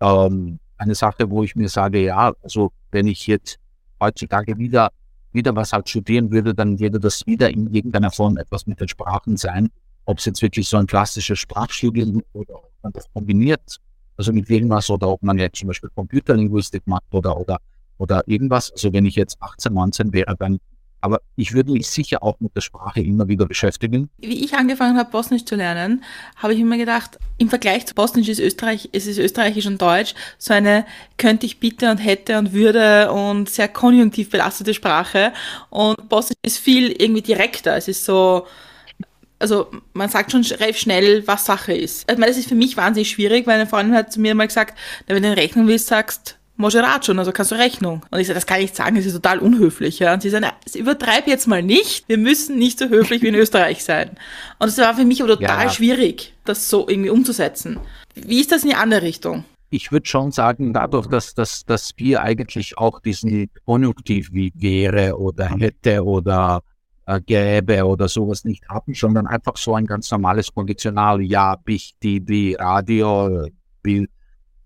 Speaker 4: ähm, eine Sache, wo ich mir sage, ja, also wenn ich jetzt heutzutage wieder, wieder was halt studieren würde, dann würde das wieder in irgendeiner Form etwas mit den Sprachen sein. Ob es jetzt wirklich so ein klassisches Sprachstudium oder ob man das kombiniert, also mit irgendwas oder ob man jetzt zum Beispiel Computerlinguistik macht oder, oder, oder irgendwas. Also wenn ich jetzt 18, 19 wäre, dann aber ich würde mich sicher auch mit der Sprache immer wieder beschäftigen.
Speaker 3: Wie ich angefangen habe, Bosnisch zu lernen, habe ich immer gedacht, im Vergleich zu Bosnisch ist Österreich, es ist Österreichisch und Deutsch so eine könnte ich bitte und hätte und würde und sehr konjunktiv belastete Sprache. Und Bosnisch ist viel irgendwie direkter. Es ist so, also man sagt schon relativ schnell, was Sache ist. Ich meine, das ist für mich wahnsinnig schwierig, weil eine Freundin hat zu mir mal gesagt, wenn du eine Rechnung willst, sagst, schon, also kannst du Rechnung. Und ich sage, das kann ich nicht sagen, das ist total unhöflich. Ja? Und sie sagen, übertreib jetzt mal nicht, wir müssen nicht so höflich wie in Österreich sein. Und es war für mich aber total ja. schwierig, das so irgendwie umzusetzen. Wie ist das in die andere Richtung?
Speaker 4: Ich würde schon sagen, dadurch, dass, dass, dass wir eigentlich auch diesen Konjunktiv wie wäre oder hätte oder äh, gäbe oder sowas nicht haben, sondern einfach so ein ganz normales Konditional, ja, bich, die, die, Radio, Bild,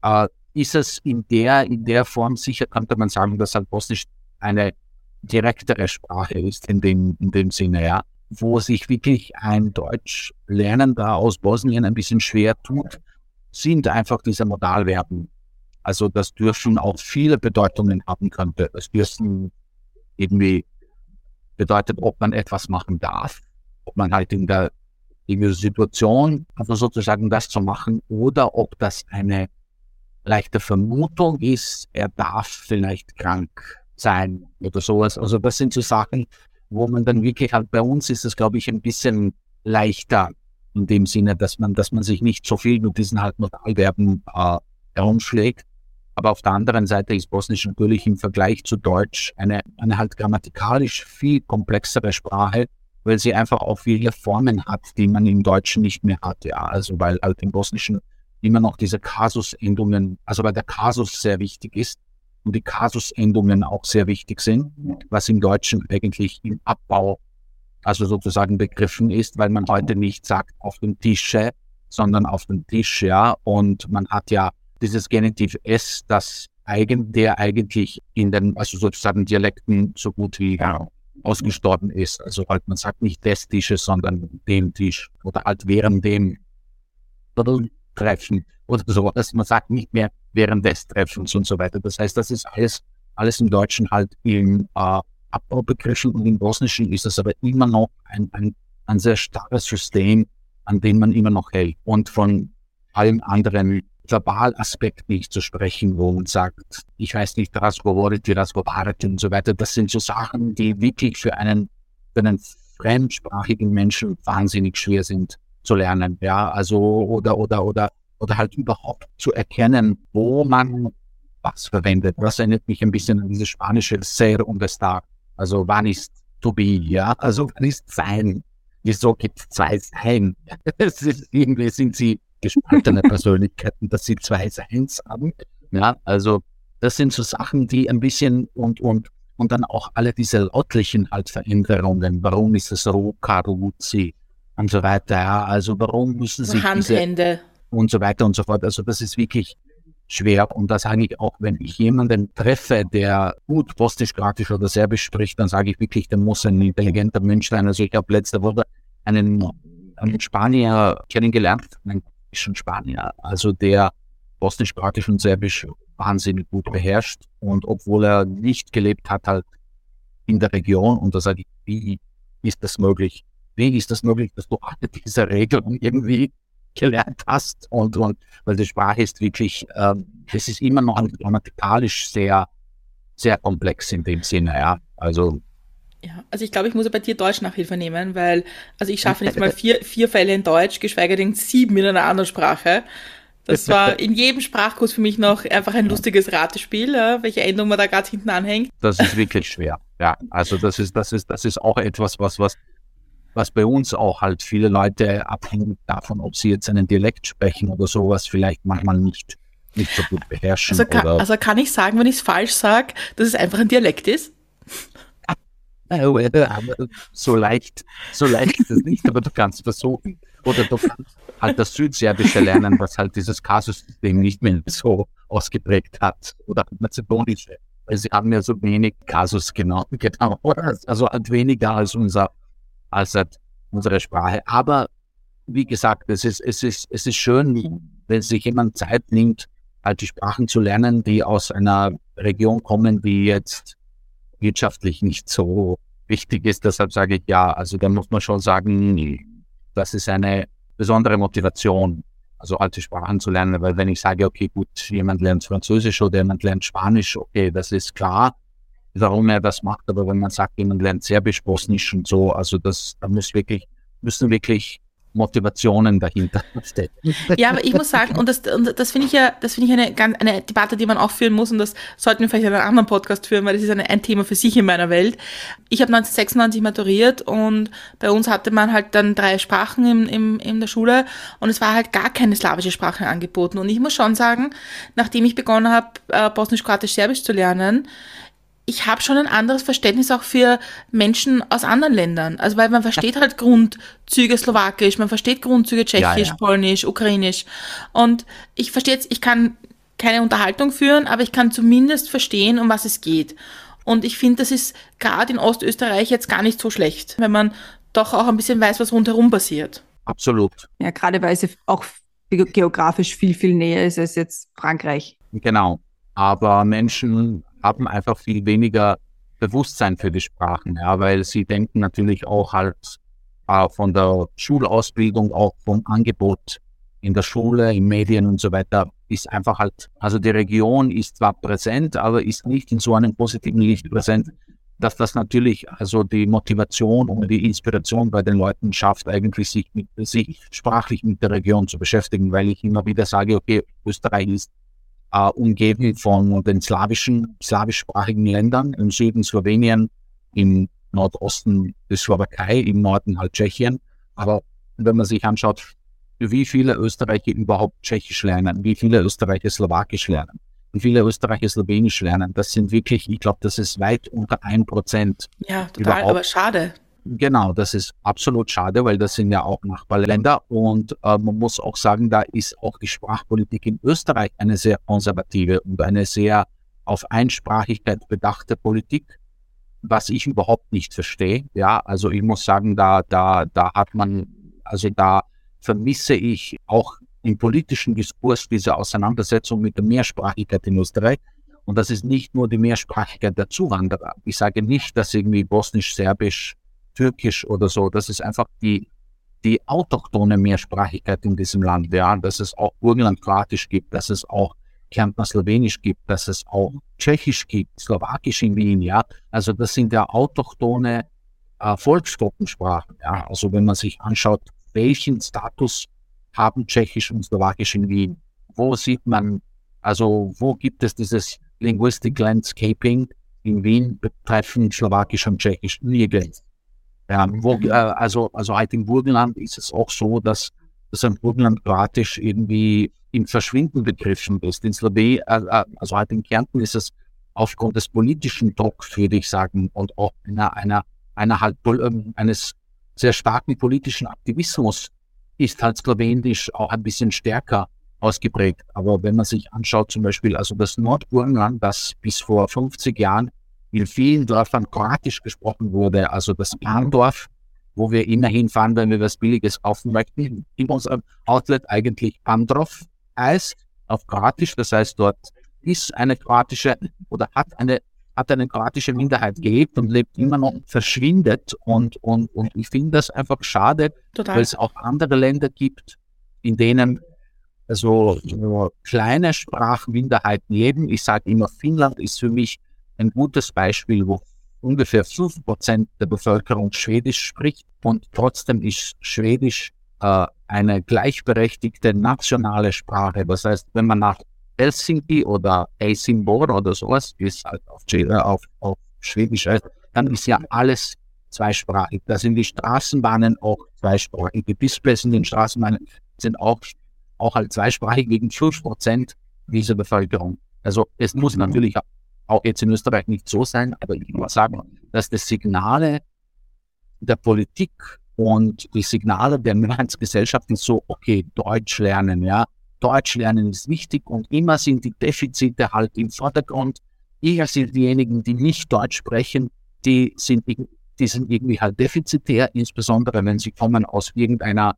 Speaker 4: äh, ist es in der, in der Form sicher, könnte man sagen, dass halt Bosnisch eine direktere Sprache ist in dem, in dem Sinne, ja. Wo sich wirklich ein Deutsch Lernender aus Bosnien ein bisschen schwer tut, sind einfach diese Modalverben. Also das dürfen auch viele Bedeutungen haben könnte. Das dürfen irgendwie bedeutet, ob man etwas machen darf, ob man halt in der, in der Situation, also sozusagen das zu machen, oder ob das eine leichte Vermutung ist, er darf vielleicht krank sein oder sowas. Also das sind so Sachen, wo man dann wirklich halt bei uns ist es, glaube ich, ein bisschen leichter in dem Sinne, dass man, dass man sich nicht so viel mit diesen halt Modalverben äh, herumschlägt. Aber auf der anderen Seite ist Bosnisch natürlich im Vergleich zu Deutsch eine, eine halt grammatikalisch viel komplexere Sprache, weil sie einfach auch viele Formen hat, die man im Deutschen nicht mehr hat. Ja, also weil halt im Bosnischen immer noch diese Kasusendungen, also weil der Kasus sehr wichtig ist und die Kasusendungen auch sehr wichtig sind, was im Deutschen eigentlich im Abbau, also sozusagen begriffen ist, weil man heute nicht sagt auf dem Tische, sondern auf dem Tisch, ja. Und man hat ja dieses Genitiv S, das eigen, der eigentlich in den, also sozusagen Dialekten so gut wie ja, ausgestorben ist. Also halt, man sagt nicht des Tisches, sondern dem Tisch oder halt während dem Treffen oder so. dass man sagt nicht mehr während des Treffens und so weiter. Das heißt, das ist alles, alles im Deutschen halt im äh, Abbau begriffen und im Bosnischen ist es aber immer noch ein, ein, ein sehr starres System, an dem man immer noch hält. Und von allen anderen Verbalaspekt nicht zu sprechen, wo man sagt, ich weiß nicht, Rasgovoriti, Rasgovariti und so weiter. Das sind so Sachen, die wirklich für einen, für einen fremdsprachigen Menschen wahnsinnig schwer sind zu lernen, ja, also oder oder oder oder halt überhaupt zu erkennen, wo man was verwendet. Das erinnert mich ein bisschen an dieses spanische Ser und Estar. Also wann ist to be, ja? Also wann ist sein? Wieso gibt es zwei Sein? Es ist, irgendwie sind sie gespaltene Persönlichkeiten, dass sie zwei Seins haben. Ja, also das sind so Sachen, die ein bisschen und, und, und dann auch alle diese lautlichen halt Veränderungen. Warum ist es Ruka, Ruzi und so weiter? Ja, also warum müssen sie
Speaker 3: Handende
Speaker 4: und so weiter und so fort. Also das ist wirklich schwer. Und da sage ich auch, wenn ich jemanden treffe, der gut bosnisch, kroatisch oder serbisch spricht, dann sage ich wirklich, der muss ein intelligenter Mensch sein. Also ich habe letzte Woche einen, einen Spanier kennengelernt, einen Spanier, also der bosnisch, kroatisch und serbisch wahnsinnig gut beherrscht. Und obwohl er nicht gelebt hat, halt in der Region, und da sage ich, wie ist das möglich? Wie ist das möglich, dass du alle diese Regeln irgendwie gelernt hast? Und, und weil die Sprache ist wirklich, ähm, es ist immer noch grammatikalisch sehr, sehr komplex in dem Sinne, ja. Also
Speaker 3: ja, also ich glaube, ich muss bei dir Deutsch Nachhilfe nehmen, weil, also ich schaffe nicht mal vier, vier Fälle in Deutsch, geschweige denn sieben in einer anderen Sprache. Das war in jedem Sprachkurs für mich noch einfach ein lustiges Ratespiel, ja, welche Endung man da gerade hinten anhängt.
Speaker 4: Das ist wirklich schwer. Ja, also das ist, das ist, das ist auch etwas, was, was, was bei uns auch halt viele Leute abhängig davon, ob sie jetzt einen Dialekt sprechen oder sowas, vielleicht manchmal nicht, nicht so gut beherrschen.
Speaker 3: Also kann, also kann ich sagen, wenn ich es falsch sage, dass es einfach ein Dialekt ist?
Speaker 4: so leicht, so leicht ist es nicht, aber du kannst versuchen. Oder du kannst halt das Südserbische lernen, was halt dieses Kasussystem nicht mehr so ausgeprägt hat. Oder Mazedonische. Weil sie haben ja so wenig Kasus genau, genau. Also halt weniger als unser, als unsere Sprache. Aber wie gesagt, es ist, es ist, es ist schön, wenn sich jemand Zeit nimmt, halt die Sprachen zu lernen, die aus einer Region kommen, die jetzt wirtschaftlich nicht so wichtig ist. Deshalb sage ich ja, also da muss man schon sagen, das ist eine besondere Motivation, also alte Sprachen zu lernen, weil wenn ich sage, okay, gut, jemand lernt Französisch oder jemand lernt Spanisch, okay, das ist klar, warum er das macht, aber wenn man sagt, jemand lernt Serbisch, Bosnisch und so, also das, da muss wirklich, müssen wirklich Motivationen dahinter stecken.
Speaker 3: Ja, aber ich muss sagen, und das, und das finde ich ja, das finde ich eine, eine Debatte, die man auch führen muss, und das sollten wir vielleicht in einem anderen Podcast führen, weil das ist eine, ein Thema für sich in meiner Welt. Ich habe 1996 maturiert und bei uns hatte man halt dann drei Sprachen im, im, in der Schule und es war halt gar keine slawische Sprache angeboten. Und ich muss schon sagen, nachdem ich begonnen habe, äh, Bosnisch, Kroatisch, Serbisch zu lernen, ich habe schon ein anderes Verständnis auch für Menschen aus anderen Ländern. Also weil man versteht halt Grundzüge Slowakisch, man versteht Grundzüge Tschechisch, ja, ja. Polnisch, Ukrainisch. Und ich verstehe jetzt, ich kann keine Unterhaltung führen, aber ich kann zumindest verstehen, um was es geht. Und ich finde, das ist gerade in Ostösterreich jetzt gar nicht so schlecht, wenn man doch auch ein bisschen weiß, was rundherum passiert.
Speaker 4: Absolut.
Speaker 2: Ja, gerade weil es auch geografisch viel, viel näher ist als jetzt Frankreich.
Speaker 4: Genau. Aber Menschen haben einfach viel weniger Bewusstsein für die Sprachen, ja, weil sie denken natürlich auch halt äh, von der Schulausbildung, auch vom Angebot in der Schule, in Medien und so weiter, ist einfach halt, also die Region ist zwar präsent, aber ist nicht in so einem positiven Licht präsent, dass das natürlich also die Motivation und die Inspiration bei den Leuten schafft, eigentlich sich mit sich sprachlich mit der Region zu beschäftigen, weil ich immer wieder sage, okay, Österreich ist äh, umgeben von den slawischen, slawischsprachigen Ländern, im Süden Slowenien, im Nordosten die Slowakei, im Norden halt Tschechien. Aber wenn man sich anschaut, wie viele Österreicher überhaupt Tschechisch lernen, wie viele Österreicher Slowakisch lernen, wie viele Österreicher Slowenisch lernen, das sind wirklich, ich glaube, das ist weit unter ein Prozent.
Speaker 3: Ja, total, aber schade.
Speaker 4: Genau, das ist absolut schade, weil das sind ja auch Nachbarländer und äh, man muss auch sagen, da ist auch die Sprachpolitik in Österreich eine sehr konservative und eine sehr auf Einsprachigkeit bedachte Politik, was ich überhaupt nicht verstehe. Ja, also ich muss sagen, da, da, da hat man, also da vermisse ich auch im politischen Diskurs diese Auseinandersetzung mit der Mehrsprachigkeit in Österreich. Und das ist nicht nur die Mehrsprachigkeit der Zuwanderer. Ich sage nicht, dass irgendwie Bosnisch, Serbisch, Türkisch oder so. Das ist einfach die, die autochtone Mehrsprachigkeit in diesem Land. Ja, dass es auch Burgenland-Kroatisch gibt, dass es auch Kärntner Slowenisch gibt, dass es auch Tschechisch gibt, Slowakisch in Wien. Ja, also das sind ja autochtone äh, Volksgruppensprachen. Ja, also wenn man sich anschaut, welchen Status haben Tschechisch und Slowakisch in Wien? Wo sieht man, also wo gibt es dieses Linguistic Landscaping? in Wien betreffen Slowakisch und Tschechisch nirgends. Ja, wo,
Speaker 3: Mhm.
Speaker 4: äh, also, also halt im Burgenland ist es auch so, dass, dass ein Burgenland Kroatisch irgendwie im Verschwinden begriffen ist. In Slowenien, äh, äh, also halt in Kärnten ist es aufgrund des politischen Drucks, würde ich sagen, und auch einer, einer, einer halt ähm, eines sehr starken politischen Aktivismus ist halt Slowenisch auch ein bisschen stärker ausgeprägt. Aber wenn man sich anschaut, zum Beispiel, also das Nordburgenland, das bis vor 50 Jahren in vielen Dörfern Kroatisch gesprochen wurde, also das Pandorf, wo wir immer hinfahren, wenn wir was Billiges kaufen möchten, in unserem Outlet eigentlich Pandrov heißt, auf Kroatisch, das heißt, dort ist eine kroatische oder hat eine hat eine kroatische Minderheit gelebt und lebt immer noch, verschwindet und, und, und ich finde das einfach schade,
Speaker 3: Total.
Speaker 4: weil es auch andere Länder gibt, in denen also so kleine Sprachminderheiten leben. Ich sage immer, Finnland ist für mich ein gutes Beispiel, wo ungefähr 5% der Bevölkerung Schwedisch spricht und trotzdem ist Schwedisch äh, eine gleichberechtigte nationale Sprache. Das heißt, wenn man nach Helsinki oder Helsingborg oder sowas, es halt auf, äh, auf, auf Schwedisch heißt, dann ist ja alles zweisprachig. Da sind die Straßenbahnen auch zweisprachig. Die Displays in den Straßenbahnen sind auch, auch halt zweisprachig wegen 5 Prozent dieser Bevölkerung. Also es muss natürlich auch jetzt in Österreich nicht so sein, aber ich muss sagen, dass die Signale der Politik und die Signale der Mehrheitsgesellschaften so, okay, Deutsch lernen, ja, Deutsch lernen ist wichtig und immer sind die Defizite halt im Vordergrund. Eher sind diejenigen, die nicht Deutsch sprechen, die sind, die sind irgendwie halt defizitär, insbesondere wenn sie kommen aus irgendeiner,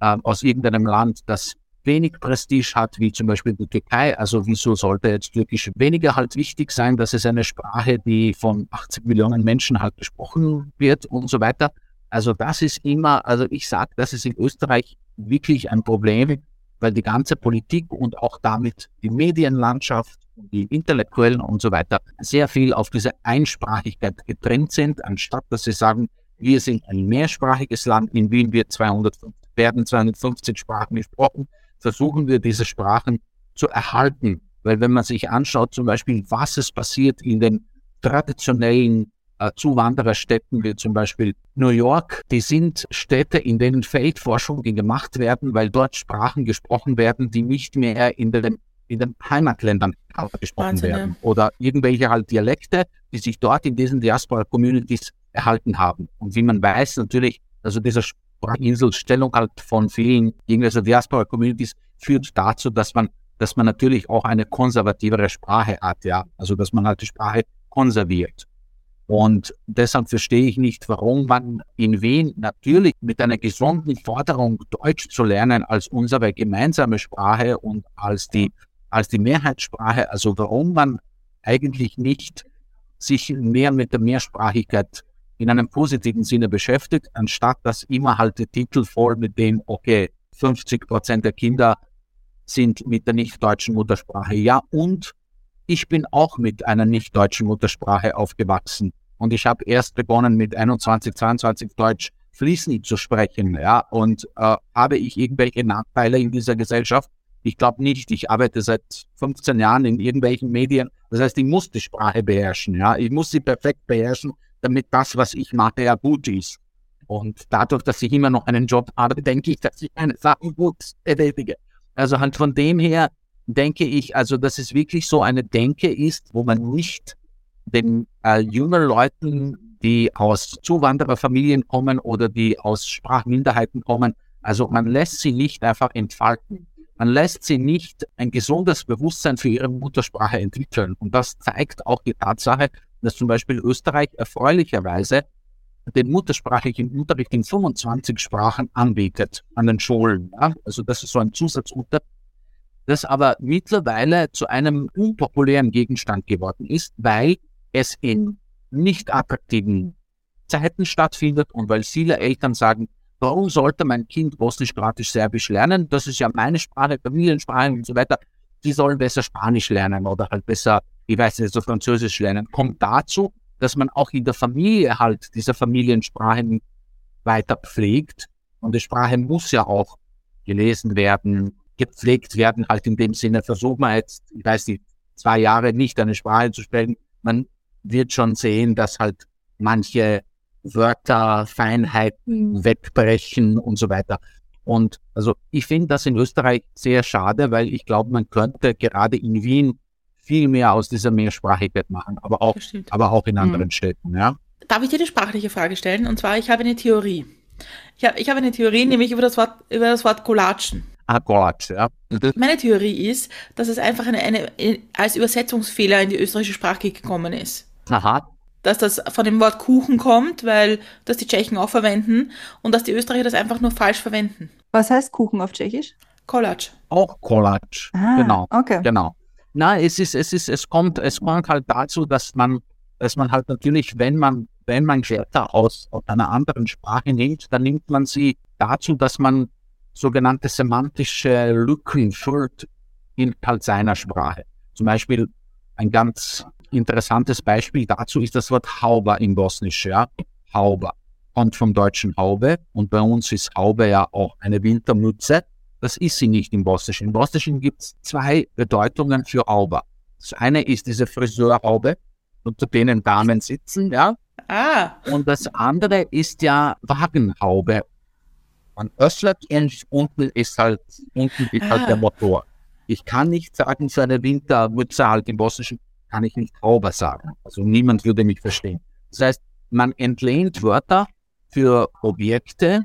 Speaker 4: äh, aus irgendeinem Land, das wenig Prestige hat, wie zum Beispiel die Türkei. Also wieso sollte jetzt Türkisch weniger halt wichtig sein? Das ist eine Sprache, die von 80 Millionen Menschen halt gesprochen wird und so weiter. Also das ist immer, also ich sage, das ist in Österreich wirklich ein Problem, weil die ganze Politik und auch damit die Medienlandschaft, die Intellektuellen und so weiter sehr viel auf diese Einsprachigkeit getrennt sind, anstatt dass sie sagen, wir sind ein mehrsprachiges Land, in Wien wird 200, werden 215 Sprachen gesprochen, versuchen wir diese Sprachen zu erhalten. Weil wenn man sich anschaut, zum Beispiel, was es passiert in den traditionellen äh, Zuwandererstädten wie zum Beispiel New York, die sind Städte, in denen Feldforschungen gemacht werden, weil dort Sprachen gesprochen werden, die nicht mehr in den, in den Heimatländern gesprochen
Speaker 3: Wahnsinn, ja.
Speaker 4: werden. Oder irgendwelche halt Dialekte, die sich dort in diesen Diaspora-Communities erhalten haben. Und wie man weiß, natürlich, also diese Sprachinselstellung halt von vielen irgendwelcher Diaspora-Communities führt dazu, dass man, dass man natürlich auch eine konservativere Sprache hat, ja. Also, dass man halt die Sprache konserviert. Und deshalb verstehe ich nicht, warum man in Wien natürlich mit einer gesunden Forderung, Deutsch zu lernen als unsere gemeinsame Sprache und als die, als die Mehrheitssprache, also warum man eigentlich nicht sich mehr mit der Mehrsprachigkeit in einem positiven Sinne beschäftigt, anstatt dass immer halt der Titel voll mit dem, okay, 50 Prozent der Kinder sind mit der nicht-deutschen Muttersprache. Ja, und ich bin auch mit einer nicht-deutschen Muttersprache aufgewachsen. Und ich habe erst begonnen mit 21, 22 Deutsch fließend zu sprechen. Ja, und äh, habe ich irgendwelche Nachteile in dieser Gesellschaft? Ich glaube nicht. Ich arbeite seit 15 Jahren in irgendwelchen Medien. Das heißt, ich muss die Sprache beherrschen. Ja, ich muss sie perfekt beherrschen, damit das, was ich mache, ja gut ist. Und dadurch, dass ich immer noch einen Job habe, denke ich, dass ich meine Sachen gut erledige. Also halt von dem her denke ich, also dass es wirklich so eine Denke ist, wo man nicht den äh, jungen Leuten, die aus Zuwandererfamilien kommen oder die aus Sprachminderheiten kommen, also man lässt sie nicht einfach entfalten. Man lässt sie nicht ein gesundes Bewusstsein für ihre Muttersprache entwickeln. Und das zeigt auch die Tatsache, dass zum Beispiel Österreich erfreulicherweise den muttersprachlichen Unterricht in 25 Sprachen anbietet an den Schulen. Ja? Also das ist so ein Zusatzunterricht, das aber mittlerweile zu einem unpopulären Gegenstand geworden ist, weil es in nicht attraktiven Zeiten stattfindet und weil viele Eltern sagen, warum sollte mein Kind Bosnisch, Kroatisch, Serbisch lernen? Das ist ja meine Sprache, Familiensprache und so weiter. Die sollen besser Spanisch lernen oder halt besser, ich weiß nicht, so Französisch lernen. Kommt dazu, dass man auch in der Familie halt diese Familiensprachen weiter pflegt. Und die Sprache muss ja auch gelesen werden, gepflegt werden, halt in dem Sinne, versucht man jetzt, ich weiß nicht, zwei Jahre nicht eine Sprache zu sprechen. Man wird schon sehen, dass halt manche Wörter, Feinheiten wegbrechen und so weiter. Und also ich finde das in Österreich sehr schade, weil ich glaube, man könnte gerade in Wien viel mehr aus dieser Mehrsprachigkeit machen, aber auch, aber auch in
Speaker 2: Mhm.
Speaker 4: anderen Städten, ja.
Speaker 3: Darf ich dir eine sprachliche Frage stellen? Und zwar, ich habe eine Theorie. Ich habe, ich habe eine Theorie, nämlich über das Wort, über das Wort Colatschen.
Speaker 4: Ah, Gott, ja.
Speaker 3: Meine Theorie ist, dass es einfach eine, eine, als Übersetzungsfehler in die österreichische Sprache gekommen ist.
Speaker 4: Aha.
Speaker 3: Dass das von dem Wort Kuchen kommt, weil das die Tschechen auch verwenden und dass die Österreicher das einfach nur falsch verwenden.
Speaker 2: Was heißt Kuchen auf Tschechisch?
Speaker 3: Kolatsch.
Speaker 4: Auch Collage.
Speaker 2: Ah,
Speaker 4: genau.
Speaker 2: okay.
Speaker 4: Genau. Na, es ist, es ist, es kommt, es kommt halt dazu, dass man, dass man halt natürlich, wenn man, wenn man Wörter aus, aus einer anderen Sprache nimmt, dann nimmt man sie dazu, dass man sogenannte semantische Lücken in halt seiner Sprache. Zum Beispiel ein ganz interessantes Beispiel dazu ist das Wort Hauber im Bosnisch, ja. Hauber kommt vom deutschen Haube und bei uns ist Haube ja auch eine Wintermütze. Das ist sie nicht im Bosnischen. Im Bosnischen gibt es zwei Bedeutungen für Hauber. Das eine ist diese Friseurhaube, unter denen Damen sitzen, ja.
Speaker 3: Ah,
Speaker 4: Und das andere ist ja Wagenhaube. Man öffnet und unten ist halt, unten halt
Speaker 3: Ah.
Speaker 4: der Motor. Ich kann nicht sagen, für eine Wintermütze halt im Bosnischen kann ich nicht Hauber sagen. Also niemand würde mich verstehen. Das heißt, man entlehnt Wörter für Objekte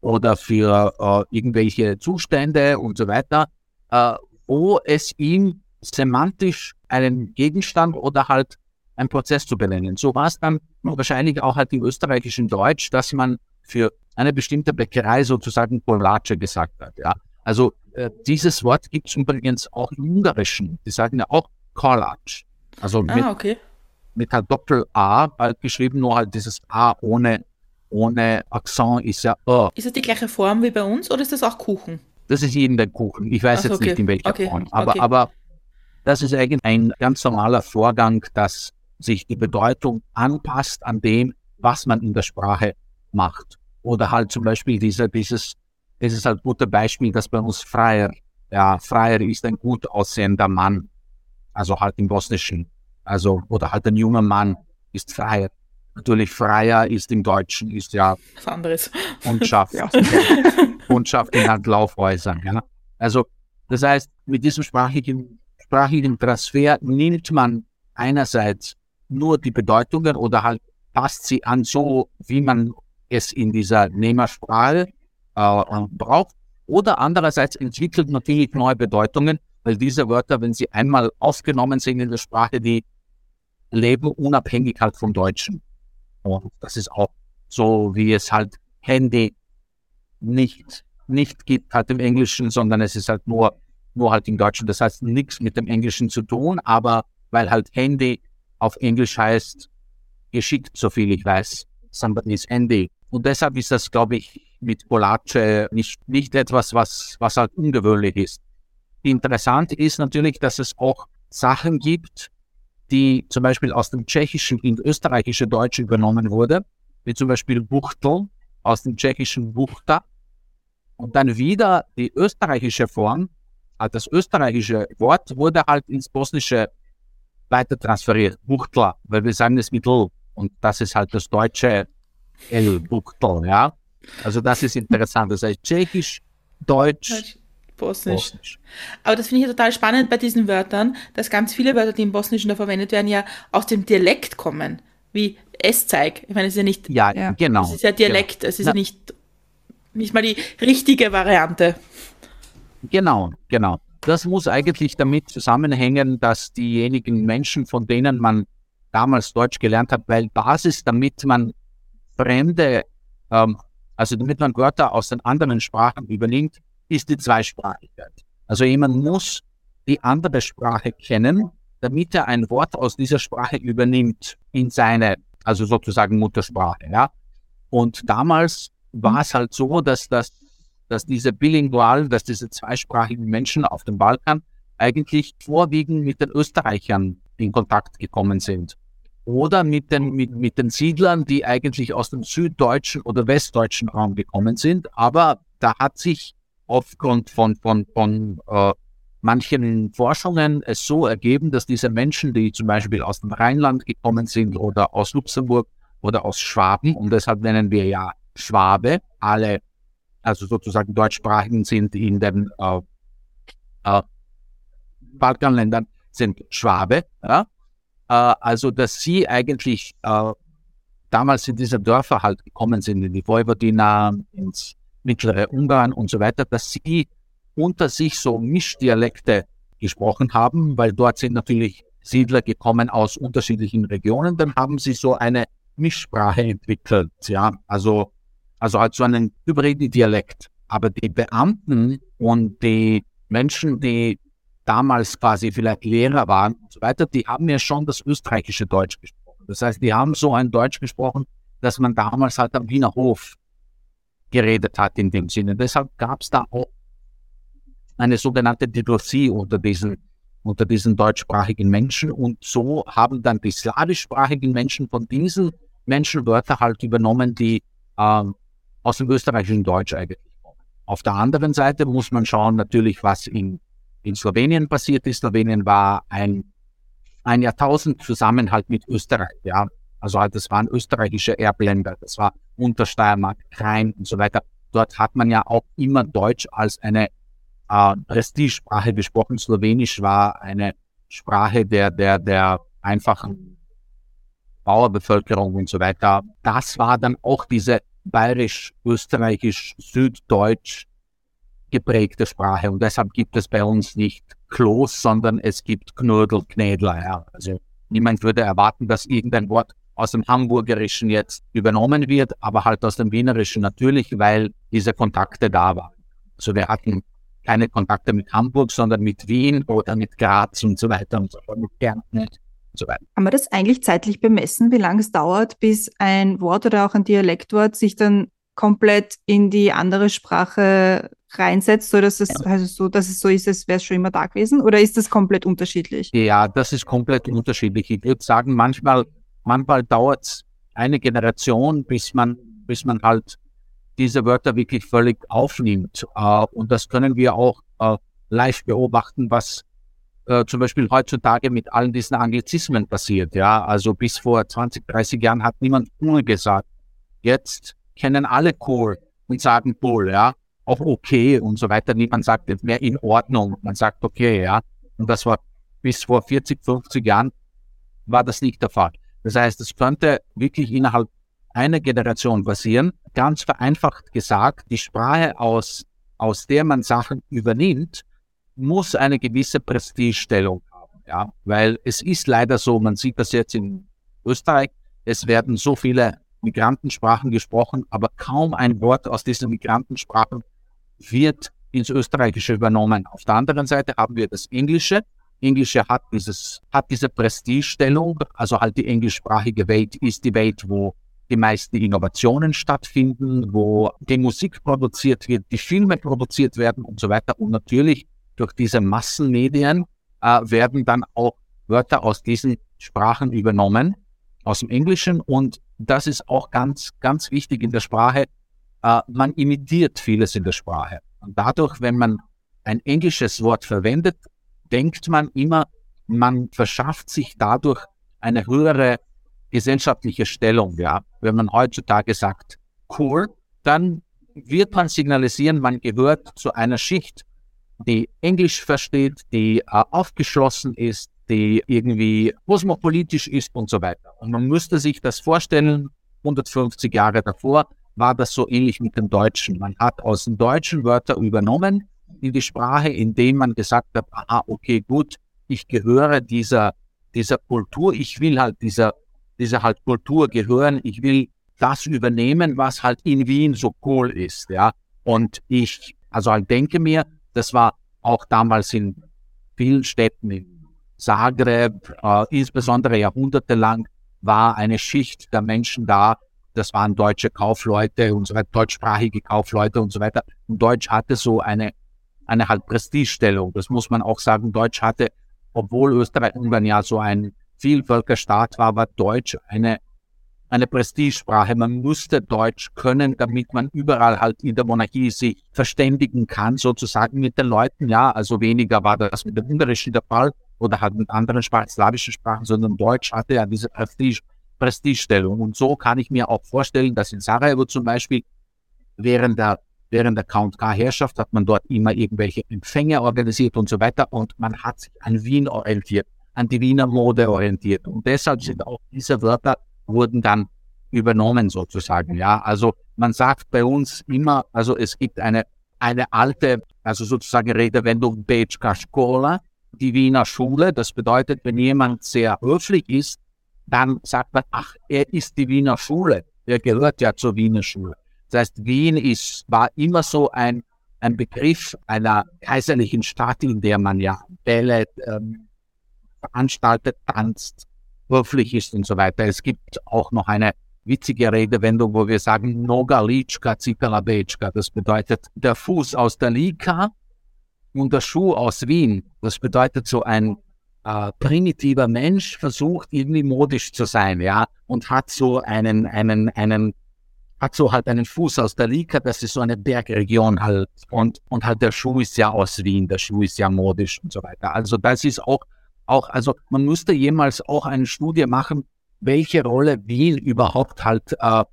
Speaker 4: oder für äh, irgendwelche Zustände und so weiter, äh, wo es ihm semantisch einen Gegenstand oder halt einen Prozess zu benennen. So war es dann wahrscheinlich auch halt im österreichischen Deutsch, dass man für eine bestimmte Bäckerei sozusagen Collace gesagt hat. Ja. Also äh, dieses Wort gibt es übrigens auch im Ungarischen. Die sagen ja auch Collage. Also mit,
Speaker 3: ah, okay.
Speaker 4: mit halt Doppel-A halt geschrieben, nur halt dieses A ohne, ohne Akzent ist ja Ö.
Speaker 3: Ist das die gleiche Form wie bei uns oder ist das auch Kuchen?
Speaker 4: Das ist jeden der Kuchen. Ich weiß
Speaker 3: so,
Speaker 4: jetzt
Speaker 3: okay.
Speaker 4: nicht in welcher
Speaker 3: Okay,
Speaker 4: Form. Aber,
Speaker 3: okay.
Speaker 4: aber das ist eigentlich ein ganz normaler Vorgang, dass sich die Bedeutung anpasst an dem, was man in der Sprache macht. Oder halt zum Beispiel dieser, dieses, das ist halt ein gutes Beispiel, dass bei uns Freier, ja, Freier ist ein gut aussehender Mann. Also halt im Bosnischen. Also, oder halt ein junger Mann ist Freier. Natürlich Freier ist im Deutschen, ist ja
Speaker 3: Was anderes.
Speaker 4: Kundschaft. Kundschaft in halt Laufhäusern. Ja. Also, das heißt, mit diesem sprachlichen, sprachlichen Transfer nimmt man einerseits nur die Bedeutungen oder halt passt sie an so, wie man es in dieser Nehmersprache äh, braucht. Oder andererseits entwickelt natürlich neue Bedeutungen, weil diese Wörter, wenn sie einmal aufgenommen sind in der Sprache, die leben unabhängig halt vom Deutschen. Und das ist auch so, wie es halt Handy nicht, nicht gibt halt im Englischen, sondern es ist halt nur, nur halt im Deutschen. Das heißt nichts mit dem Englischen zu tun, aber weil halt Handy auf Englisch heißt, geschickt, so viel ich weiß. Somebody's Handy. Und deshalb ist das, glaube ich, mit Polace nicht, nicht etwas, was, was halt ungewöhnlich ist. Interessant ist natürlich, dass es auch Sachen gibt, die zum Beispiel aus dem Tschechischen in österreichische Deutsch übernommen wurde, wie zum Beispiel Buchtel aus dem tschechischen Buchta. Und dann wieder die österreichische Form, halt das österreichische Wort wurde halt ins Bosnische weiter transferiert, Buchtla, weil wir sagen es mit L und das ist halt das deutsche L, Buchtel, ja. Also das ist interessant, das heißt Tschechisch, Deutsch,
Speaker 3: Bosnisch.
Speaker 4: Bosnisch.
Speaker 3: Aber das finde ich ja total spannend bei diesen Wörtern, dass ganz viele Wörter, die im Bosnischen da verwendet werden, ja aus dem Dialekt kommen. Wie Esszeig. Ich meine, es ist ja nicht,
Speaker 4: Ja,
Speaker 2: Ja.
Speaker 4: genau.
Speaker 3: es ist ja Dialekt, es ist
Speaker 4: Na-
Speaker 3: nicht, nicht mal die richtige Variante.
Speaker 4: Genau, genau. Das muss eigentlich damit zusammenhängen, dass diejenigen Menschen, von denen man damals Deutsch gelernt hat, weil Basis, damit man fremde, ähm, also damit man Wörter aus den anderen Sprachen übernimmt, ist die Zweisprachigkeit. Also jemand muss die andere Sprache kennen, damit er ein Wort aus dieser Sprache übernimmt in seine, also sozusagen Muttersprache, ja. Und damals war es halt so, dass das dass diese bilingualen, dass diese zweisprachigen Menschen auf dem Balkan eigentlich vorwiegend mit den Österreichern in Kontakt gekommen sind. Oder mit den, mit, mit den Siedlern, die eigentlich aus dem süddeutschen oder westdeutschen Raum gekommen sind. Aber da hat sich aufgrund von, von, von äh, manchen Forschungen es so ergeben, dass diese Menschen, die zum Beispiel aus dem Rheinland gekommen sind oder aus Luxemburg oder aus Schwaben, und deshalb nennen wir ja Schwabe, alle, also sozusagen deutschsprachigen sind in den äh, äh, Balkanländern sind Schwabe, ja? äh, also dass sie eigentlich äh, damals in diese Dörfer halt gekommen sind, in die Vojvodina, ins mittlere Ungarn und so weiter, dass sie unter sich so Mischdialekte gesprochen haben, weil dort sind natürlich Siedler gekommen aus unterschiedlichen Regionen, dann haben sie so eine Mischsprache entwickelt, ja, also, also halt so einen hybriden Dialekt. Aber die Beamten und die Menschen, die damals quasi vielleicht Lehrer waren und so weiter, die haben ja schon das österreichische Deutsch gesprochen. Das heißt, die haben so ein Deutsch gesprochen, dass man damals halt am Wiener Hof geredet hat in dem Sinne. Deshalb gab es da auch eine sogenannte Diglossie unter diesen, unter diesen deutschsprachigen Menschen. Und so haben dann die slawischsprachigen Menschen von diesen Menschen Wörter halt übernommen, die ähm, aus dem österreichischen Deutsch eigentlich kommen. Auf der anderen Seite muss man schauen natürlich, was in, in Slowenien passiert ist. Slowenien war ein, ein Jahrtausend Zusammenhalt mit Österreich. Ja. Also halt, das waren österreichische Erbländer, das war Untersteiermark, Rhein und so weiter. Dort hat man ja auch immer Deutsch als eine äh, Prestigesprache gesprochen. Slowenisch war eine Sprache der, der, der einfachen Bauerbevölkerung und so weiter. Das war dann auch diese bayerisch, österreichisch, süddeutsch geprägte Sprache. Und deshalb gibt es bei uns nicht Klos, sondern es gibt Knödel, Knädler. Ja. Also niemand würde erwarten, dass irgendein Wort aus dem Hamburgerischen jetzt übernommen wird, aber halt aus dem Wienerischen natürlich, weil diese Kontakte da waren. Also wir hatten keine Kontakte mit Hamburg, sondern mit Wien oder mit Graz und so weiter und so fort, mit Kärnten und so weiter.
Speaker 2: Kann man das eigentlich zeitlich bemessen, wie lange es dauert, bis ein Wort oder auch ein Dialektwort sich dann komplett in die andere Sprache reinsetzt, so dass es, ja. also so, dass es so ist, als wäre es schon immer da gewesen? Oder ist das komplett unterschiedlich?
Speaker 4: Ja, das ist komplett unterschiedlich. Ich würde sagen, manchmal, manchmal dauert es eine Generation, bis man, bis man halt diese Wörter wirklich völlig aufnimmt. Äh, und das können wir auch äh, live beobachten, was äh, zum Beispiel heutzutage mit allen diesen Anglizismen passiert. Ja, also bis vor 20, 30 Jahren hat niemand cool gesagt. Jetzt kennen alle cool und sagen cool, ja, auch okay und so weiter. Niemand sagt mehr in Ordnung. Man sagt okay, ja. Und das war bis vor 40, 50 Jahren war das nicht der Fall. Das heißt, es könnte wirklich innerhalb einer Generation passieren, ganz vereinfacht gesagt, die Sprache, aus, aus der man Sachen übernimmt, muss eine gewisse Prestigestellung haben. Ja? Weil es ist leider so, man sieht das jetzt in Österreich, es werden so viele Migrantensprachen gesprochen, aber kaum ein Wort aus diesen Migrantensprachen wird ins Österreichische übernommen. Auf der anderen Seite haben wir das Englische. Englische hat dieses, hat diese Prestigestellung, also halt die englischsprachige Welt ist die Welt, wo die meisten Innovationen stattfinden, wo die Musik produziert wird, die Filme produziert werden und so weiter. Und natürlich durch diese Massenmedien äh, werden dann auch Wörter aus diesen Sprachen übernommen, aus dem Englischen. Und das ist auch ganz, ganz wichtig in der Sprache. Äh, man imitiert vieles in der Sprache. Und dadurch, wenn man ein englisches Wort verwendet, denkt man immer, man verschafft sich dadurch eine höhere gesellschaftliche Stellung, ja, wenn man heutzutage sagt, cool, dann wird man signalisieren, man gehört zu einer Schicht, die Englisch versteht, die äh, aufgeschlossen ist, die irgendwie kosmopolitisch ist und so weiter. Und man müsste sich das vorstellen, 150 Jahre davor war das so ähnlich mit dem Deutschen. Man hat aus dem Deutschen Wörter übernommen in die Sprache, indem man gesagt hat, aha, okay, gut, ich gehöre dieser, dieser Kultur, ich will halt dieser dieser halt Kultur gehören. Ich will das übernehmen, was halt in Wien so cool ist, ja. Und ich, also halt denke mir, das war auch damals in vielen Städten, in Zagreb, äh, insbesondere jahrhundertelang, war eine Schicht der Menschen da, das waren deutsche Kaufleute und so weiter, deutschsprachige Kaufleute und so weiter. Und Deutsch hatte so eine, eine halt Prestigestellung. Das muss man auch sagen. Deutsch hatte, obwohl Österreich-Ungarn ja so ein Vielvölkerstaat war, war Deutsch eine, eine Prestigesprache. Man musste Deutsch können, damit man überall halt in der Monarchie sich verständigen kann, sozusagen mit den Leuten. Ja, also weniger war das mit dem Ungarischen der Fall oder halt mit anderen Sprachen, slawischen Sprachen, sondern Deutsch hatte ja diese Prestige, Prestigestellung. Und so kann ich mir auch vorstellen, dass in Sarajevo zum Beispiel während der Während der Count-K-Herrschaft hat man dort immer irgendwelche Empfänge organisiert und so weiter und man hat sich an Wien orientiert, an die Wiener Mode orientiert. Und deshalb sind auch diese Wörter wurden dann übernommen sozusagen. Ja, also man sagt bei uns immer, also es gibt eine, eine alte, also sozusagen Redewendung Bečka Škola, die Wiener Schule. Das bedeutet, wenn jemand sehr höflich ist, dann sagt man, ach, er ist die Wiener Schule. Er gehört ja zur Wiener Schule. Das heißt, Wien ist, war immer so ein, ein Begriff einer kaiserlichen Stadt, in der man ja Bälle ähm, veranstaltet, tanzt, höflich ist und so weiter. Es gibt auch noch eine witzige Redewendung, wo wir sagen, Noga Lička Cipela Bečka. Das bedeutet der Fuß aus der Lika und der Schuh aus Wien. Das bedeutet so ein äh, primitiver Mensch versucht irgendwie modisch zu sein, ja, und hat so einen, einen, einen, hat so halt einen Fuß aus der Lika, das ist so eine Bergregion halt, und, und halt der Schuh ist ja aus Wien, der Schuh ist ja modisch und so weiter. Also das ist auch auch, also man musste jemals auch eine Studie machen, welche Rolle Wien überhaupt halt äh,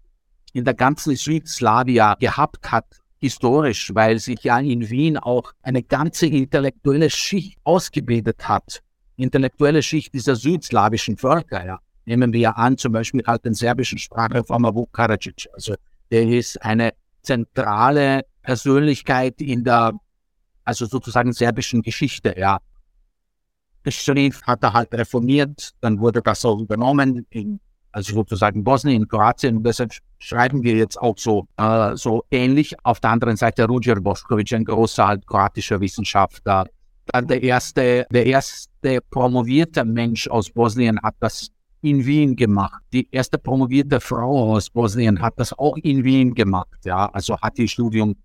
Speaker 4: in der ganzen Südslawia gehabt hat, historisch, weil sich ja in Wien auch eine ganze intellektuelle Schicht ausgebildet hat. Intellektuelle Schicht dieser südslawischen Völker, ja. Nehmen wir an, zum Beispiel halt den serbischen Sprachreformer Vuk Karadžić. Also der ist eine zentrale Persönlichkeit in der, also sozusagen serbischen Geschichte, ja schrieb, hat er halt reformiert, dann wurde das auch übernommen, in, also sozusagen Bosnien, Kroatien. Und deshalb schreiben wir jetzt auch so, äh, so ähnlich. Auf der anderen Seite Ruđer Bošković, ein großer halt kroatischer Wissenschaftler. Dann der erste, der erste promovierte Mensch aus Bosnien hat das in Wien gemacht. Die erste promovierte Frau aus Bosnien hat das auch in Wien gemacht. Ja, also hat ihr Studium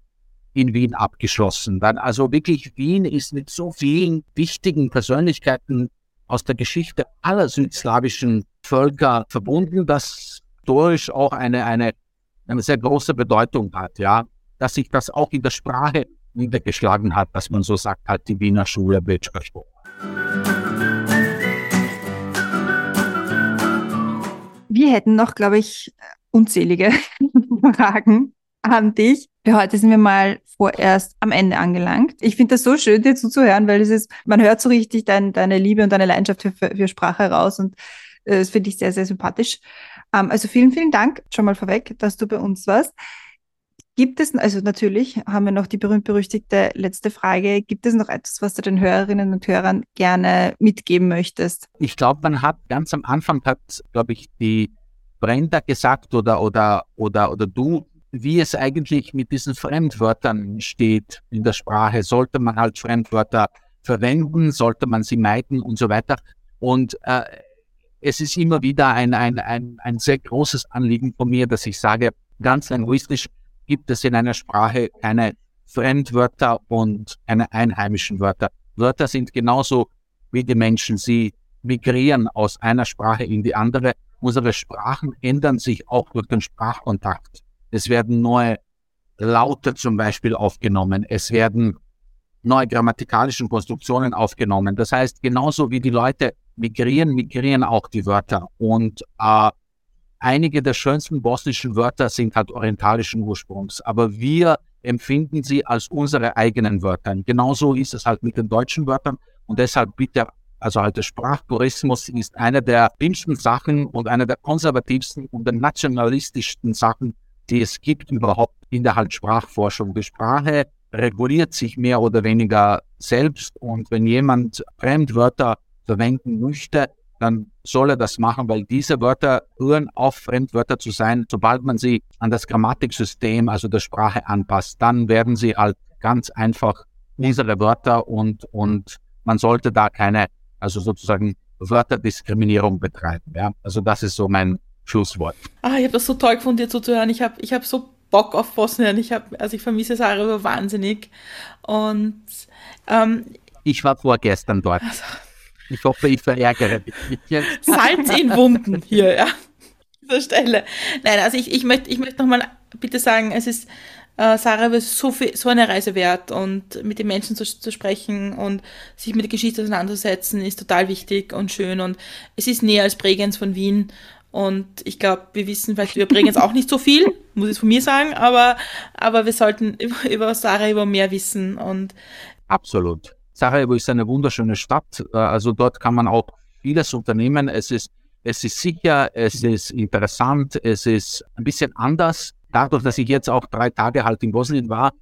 Speaker 4: in Wien abgeschlossen. Dann also wirklich Wien ist mit so vielen wichtigen Persönlichkeiten aus der Geschichte aller südslawischen Völker verbunden, dass historisch auch eine, eine, eine sehr große Bedeutung hat, ja, dass sich das auch in der Sprache niedergeschlagen hat, dass man so sagt, halt die Wiener Schule Bečka
Speaker 2: Wir hätten noch, glaube ich, unzählige Fragen an dich. Für heute sind wir mal vorerst am Ende angelangt. Ich finde das so schön, dir zuzuhören, weil es ist, man hört so richtig dein, deine Liebe und deine Leidenschaft für, für Sprache raus und äh, das finde ich sehr, sehr sympathisch. Ähm, also vielen, vielen Dank schon mal vorweg, dass du bei uns warst. Gibt es, also natürlich haben wir noch die berühmt-berüchtigte letzte Frage. Gibt es noch etwas, was du den Hörerinnen und Hörern gerne mitgeben möchtest?
Speaker 4: Ich glaube, man hat ganz am Anfang hat, glaube ich, die Brenda gesagt oder, oder, oder, oder du wie es eigentlich mit diesen Fremdwörtern steht in der Sprache. Sollte man halt Fremdwörter verwenden, sollte man sie meiden und so weiter. Und äh, es ist immer wieder ein, ein, ein, ein sehr großes Anliegen von mir, dass ich sage, ganz linguistisch gibt es in einer Sprache keine Fremdwörter und keine einheimischen Wörter. Wörter sind genauso wie die Menschen. Sie migrieren aus einer Sprache in die andere. Unsere Sprachen ändern sich auch durch den Sprachkontakt. Es werden neue Laute zum Beispiel aufgenommen. Es werden neue grammatikalische Konstruktionen aufgenommen. Das heißt, genauso wie die Leute migrieren, migrieren auch die Wörter. Und äh, einige der schönsten bosnischen Wörter sind halt orientalischen Ursprungs. Aber wir empfinden sie als unsere eigenen Wörter. Genauso ist es halt mit den deutschen Wörtern. Und deshalb bitte, also halt der Sprachtourismus ist eine der dünnsten Sachen und eine der konservativsten und der nationalistischsten Sachen, die es gibt überhaupt in der halt Sprachforschung. Die Sprache reguliert sich mehr oder weniger selbst und wenn jemand Fremdwörter verwenden möchte, dann soll er das machen, weil diese Wörter hören auf, Fremdwörter zu sein. Sobald man sie an das Grammatiksystem, also der Sprache anpasst, dann werden sie halt ganz einfach unsere Wörter und, und man sollte da keine, also sozusagen Wörterdiskriminierung betreiben. Ja? Also das ist so mein Schlusswort.
Speaker 3: Ah, ich habe das so toll gefunden, dir zuzuhören. Ich habe ich hab so Bock auf Bosnien. Ich habe, also ich vermisse Sarajevo wahnsinnig. Und ähm,
Speaker 4: ich war vorgestern dort. Also, ich hoffe, ich verärgere dich
Speaker 3: jetzt. Salz in Wunden hier, ja. dieser Stelle. Nein, also ich, ich möchte ich möchte nochmal bitte sagen, es ist äh, ist so, viel, so eine Reise wert und mit den Menschen zu, zu sprechen und sich mit der Geschichte auseinandersetzen ist total wichtig und schön und es ist näher als Bregenz von Wien und ich glaube, wir wissen vielleicht über Bregenz auch nicht so viel, muss ich von mir sagen, aber, aber wir sollten über, über Sarajevo mehr wissen und
Speaker 4: Absolut. Sarajevo ist eine wunderschöne Stadt, äh, also dort kann man auch vieles unternehmen. Es ist, es ist sicher, es ist interessant, es ist ein bisschen anders dadurch, dass ich jetzt auch drei Tage halt in Bosnien war,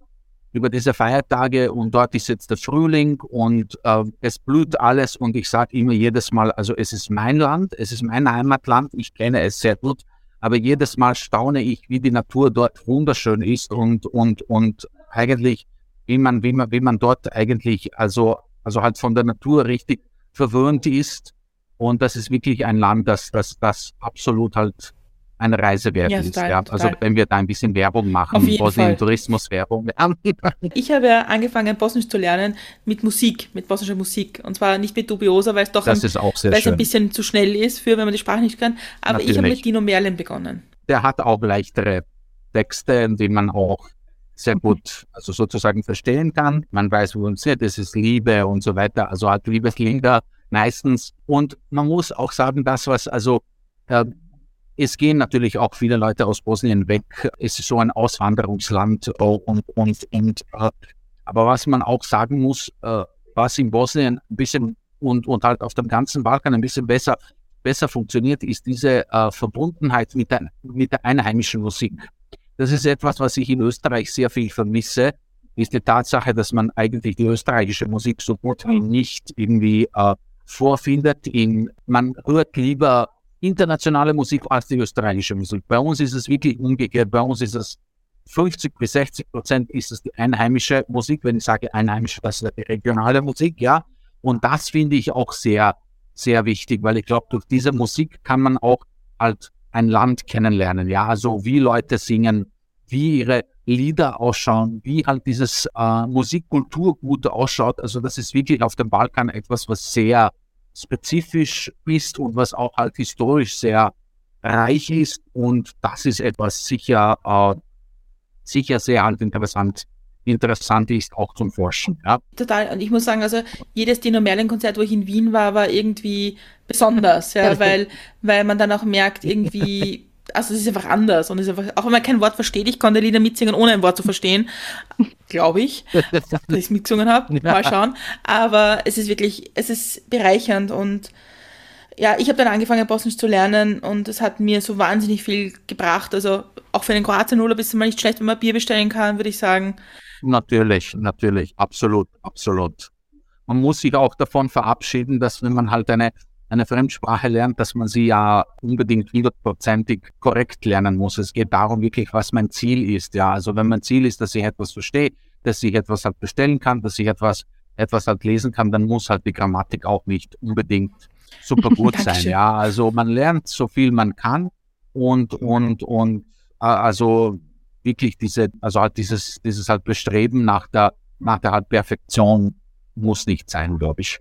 Speaker 4: über diese Feiertage und dort ist jetzt der Frühling und äh, es blüht alles und ich sage immer jedes Mal, also es ist mein Land, es ist mein Heimatland, ich kenne es sehr gut, aber jedes Mal staune ich, wie die Natur dort wunderschön ist und, und, und eigentlich, wie man, wie man, wie man dort eigentlich, also, also halt von der Natur richtig verwöhnt ist. Und das ist wirklich ein Land, das, das, das absolut halt eine Reise wert ja, total, ist. Ja. Also wenn wir da ein bisschen Werbung machen,
Speaker 3: Auf jeden Bosnien
Speaker 4: Tourismuswerbung.
Speaker 3: ich habe ja angefangen, Bosnisch zu lernen mit Musik, mit bosnischer Musik. Und zwar nicht mit Dubiosa, weil es doch
Speaker 4: ein,
Speaker 3: ein bisschen zu schnell ist, für wenn man die Sprache nicht kann. Aber Natürlich. ich habe mit Dino Merlin begonnen.
Speaker 4: Der hat auch leichtere Texte, die man auch sehr gut, also sozusagen verstehen kann. Man weiß, worum es geht, es ist Liebe und so weiter, also hat Liebeslieder meistens. Und man muss auch sagen, das, was also äh, es gehen natürlich auch viele Leute aus Bosnien weg. Es ist so ein Auswanderungsland und, und, und äh, aber was man auch sagen muss, äh, was in Bosnien ein bisschen und, und halt auf dem ganzen Balkan ein bisschen besser, besser funktioniert, ist diese äh, Verbundenheit mit der, mit der einheimischen Musik. Das ist etwas, was ich in Österreich sehr viel vermisse, ist die Tatsache, dass man eigentlich die österreichische Musik so gut wie nicht irgendwie äh, vorfindet. In, man hört lieber internationale Musik als die österreichische Musik. Bei uns ist es wirklich umgekehrt. Bei uns ist es 50 bis 60 Prozent ist es die einheimische Musik. Wenn ich sage einheimische, das ist die regionale Musik, ja. Und das finde ich auch sehr, sehr wichtig, weil ich glaube, durch diese Musik kann man auch halt ein Land kennenlernen, ja. Also wie Leute singen, wie ihre Lieder ausschauen, wie halt dieses äh, Musikkulturgut ausschaut. Also das ist wirklich auf dem Balkan etwas, was sehr, spezifisch ist und was auch halt historisch sehr reich ist. Und das ist etwas sicher, äh, sicher sehr halt interessant interessant ist, auch zum Forschen. Ja.
Speaker 3: Total. Und ich muss sagen, also jedes Dino Merlin-Konzert, wo ich in Wien war, war irgendwie besonders, ja, weil, weil man dann auch merkt, irgendwie also es ist einfach anders und ist einfach, auch wenn man kein Wort versteht, ich konnte Lieder mitsingen, ohne ein Wort zu verstehen, glaube ich, dass ich es mitgesungen habe, mal schauen, aber es ist wirklich, es ist bereichernd und ja, ich habe dann angefangen, Bosnisch zu lernen und es hat mir so wahnsinnig viel gebracht, also auch für den Kroatien-Urlaub ist es mal nicht schlecht, wenn man Bier bestellen kann, würde ich sagen.
Speaker 4: Natürlich, natürlich, absolut, absolut. Man muss sich auch davon verabschieden, dass wenn man halt eine eine Fremdsprache lernt, dass man sie ja unbedingt hundertprozentig korrekt lernen muss. Es geht darum wirklich, was mein Ziel ist. Ja, also wenn mein Ziel ist, dass ich etwas verstehe, dass ich etwas halt bestellen kann, dass ich etwas, etwas halt lesen kann, dann muss halt die Grammatik auch nicht unbedingt super gut sein. Ja, also man lernt so viel man kann und, und, und, äh, also wirklich diese, also halt dieses, dieses halt Bestreben nach der, nach der halt Perfektion muss nicht sein, glaube ich.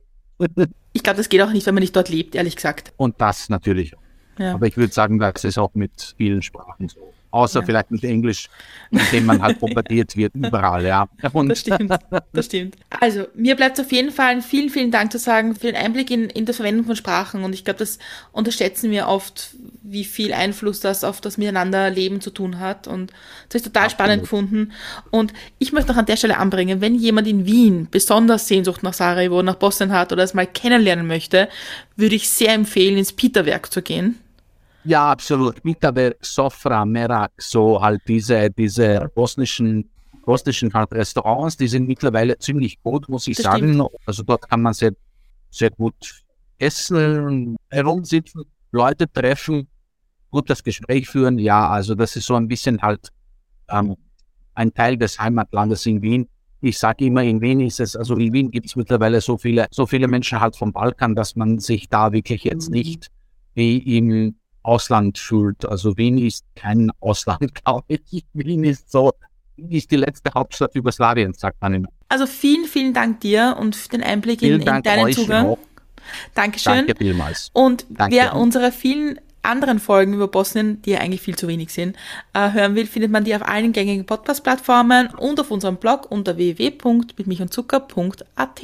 Speaker 3: Ich glaube, das geht auch nicht, wenn man nicht dort lebt, ehrlich gesagt.
Speaker 4: Und das natürlich. Ja. Aber ich würde sagen, das ist auch mit vielen Sprachen so. Außer ja. vielleicht mit Englisch, mit dem man halt bombardiert wird, überall, ja.
Speaker 3: Und das stimmt, das stimmt. Also, mir bleibt es auf jeden Fall vielen, vielen Dank zu sagen für den Einblick in, in die Verwendung von Sprachen. Und ich glaube, das unterschätzen wir oft, wie viel Einfluss das auf das Miteinanderleben zu tun hat. Und das ist total Absolut. spannend gefunden. Und ich möchte noch an der Stelle anbringen, wenn jemand in Wien besonders Sehnsucht nach Sarajevo, nach Bosnien hat oder es mal kennenlernen möchte, würde ich sehr empfehlen, ins Peterwerk zu gehen
Speaker 4: ja, absolut. Mitaber, Sofra, Merak, so halt diese, diese bosnischen, bosnischen Restaurants, die sind mittlerweile ziemlich gut, muss ich das sagen. Stimmt. Also dort kann man sehr, sehr gut essen, herumsitzen, Leute treffen, gut das Gespräch führen. Ja, also das ist so ein bisschen halt ähm, ein Teil des Heimatlandes in Wien. Ich sage immer, in Wien ist es, also in Wien gibt es mittlerweile so viele, so viele Menschen halt vom Balkan, dass man sich da wirklich jetzt mhm. nicht wie im Ausland fühlt. Also Wien ist kein Ausland, glaube ich. Wien ist so, Wien ist die letzte Hauptstadt Jugoslawiens, sagt man immer.
Speaker 3: Also vielen, vielen Dank dir und für den Einblick in, in deinen Zugang. Auch. Dankeschön.
Speaker 4: Danke vielmals.
Speaker 3: Und Danke. wer unsere vielen anderen Folgen über Bosnien, die ja eigentlich viel zu wenig sind, äh, hören will, findet man die auf allen gängigen Podcast-Plattformen und auf unserem Blog unter www.mitmichundzucker.at.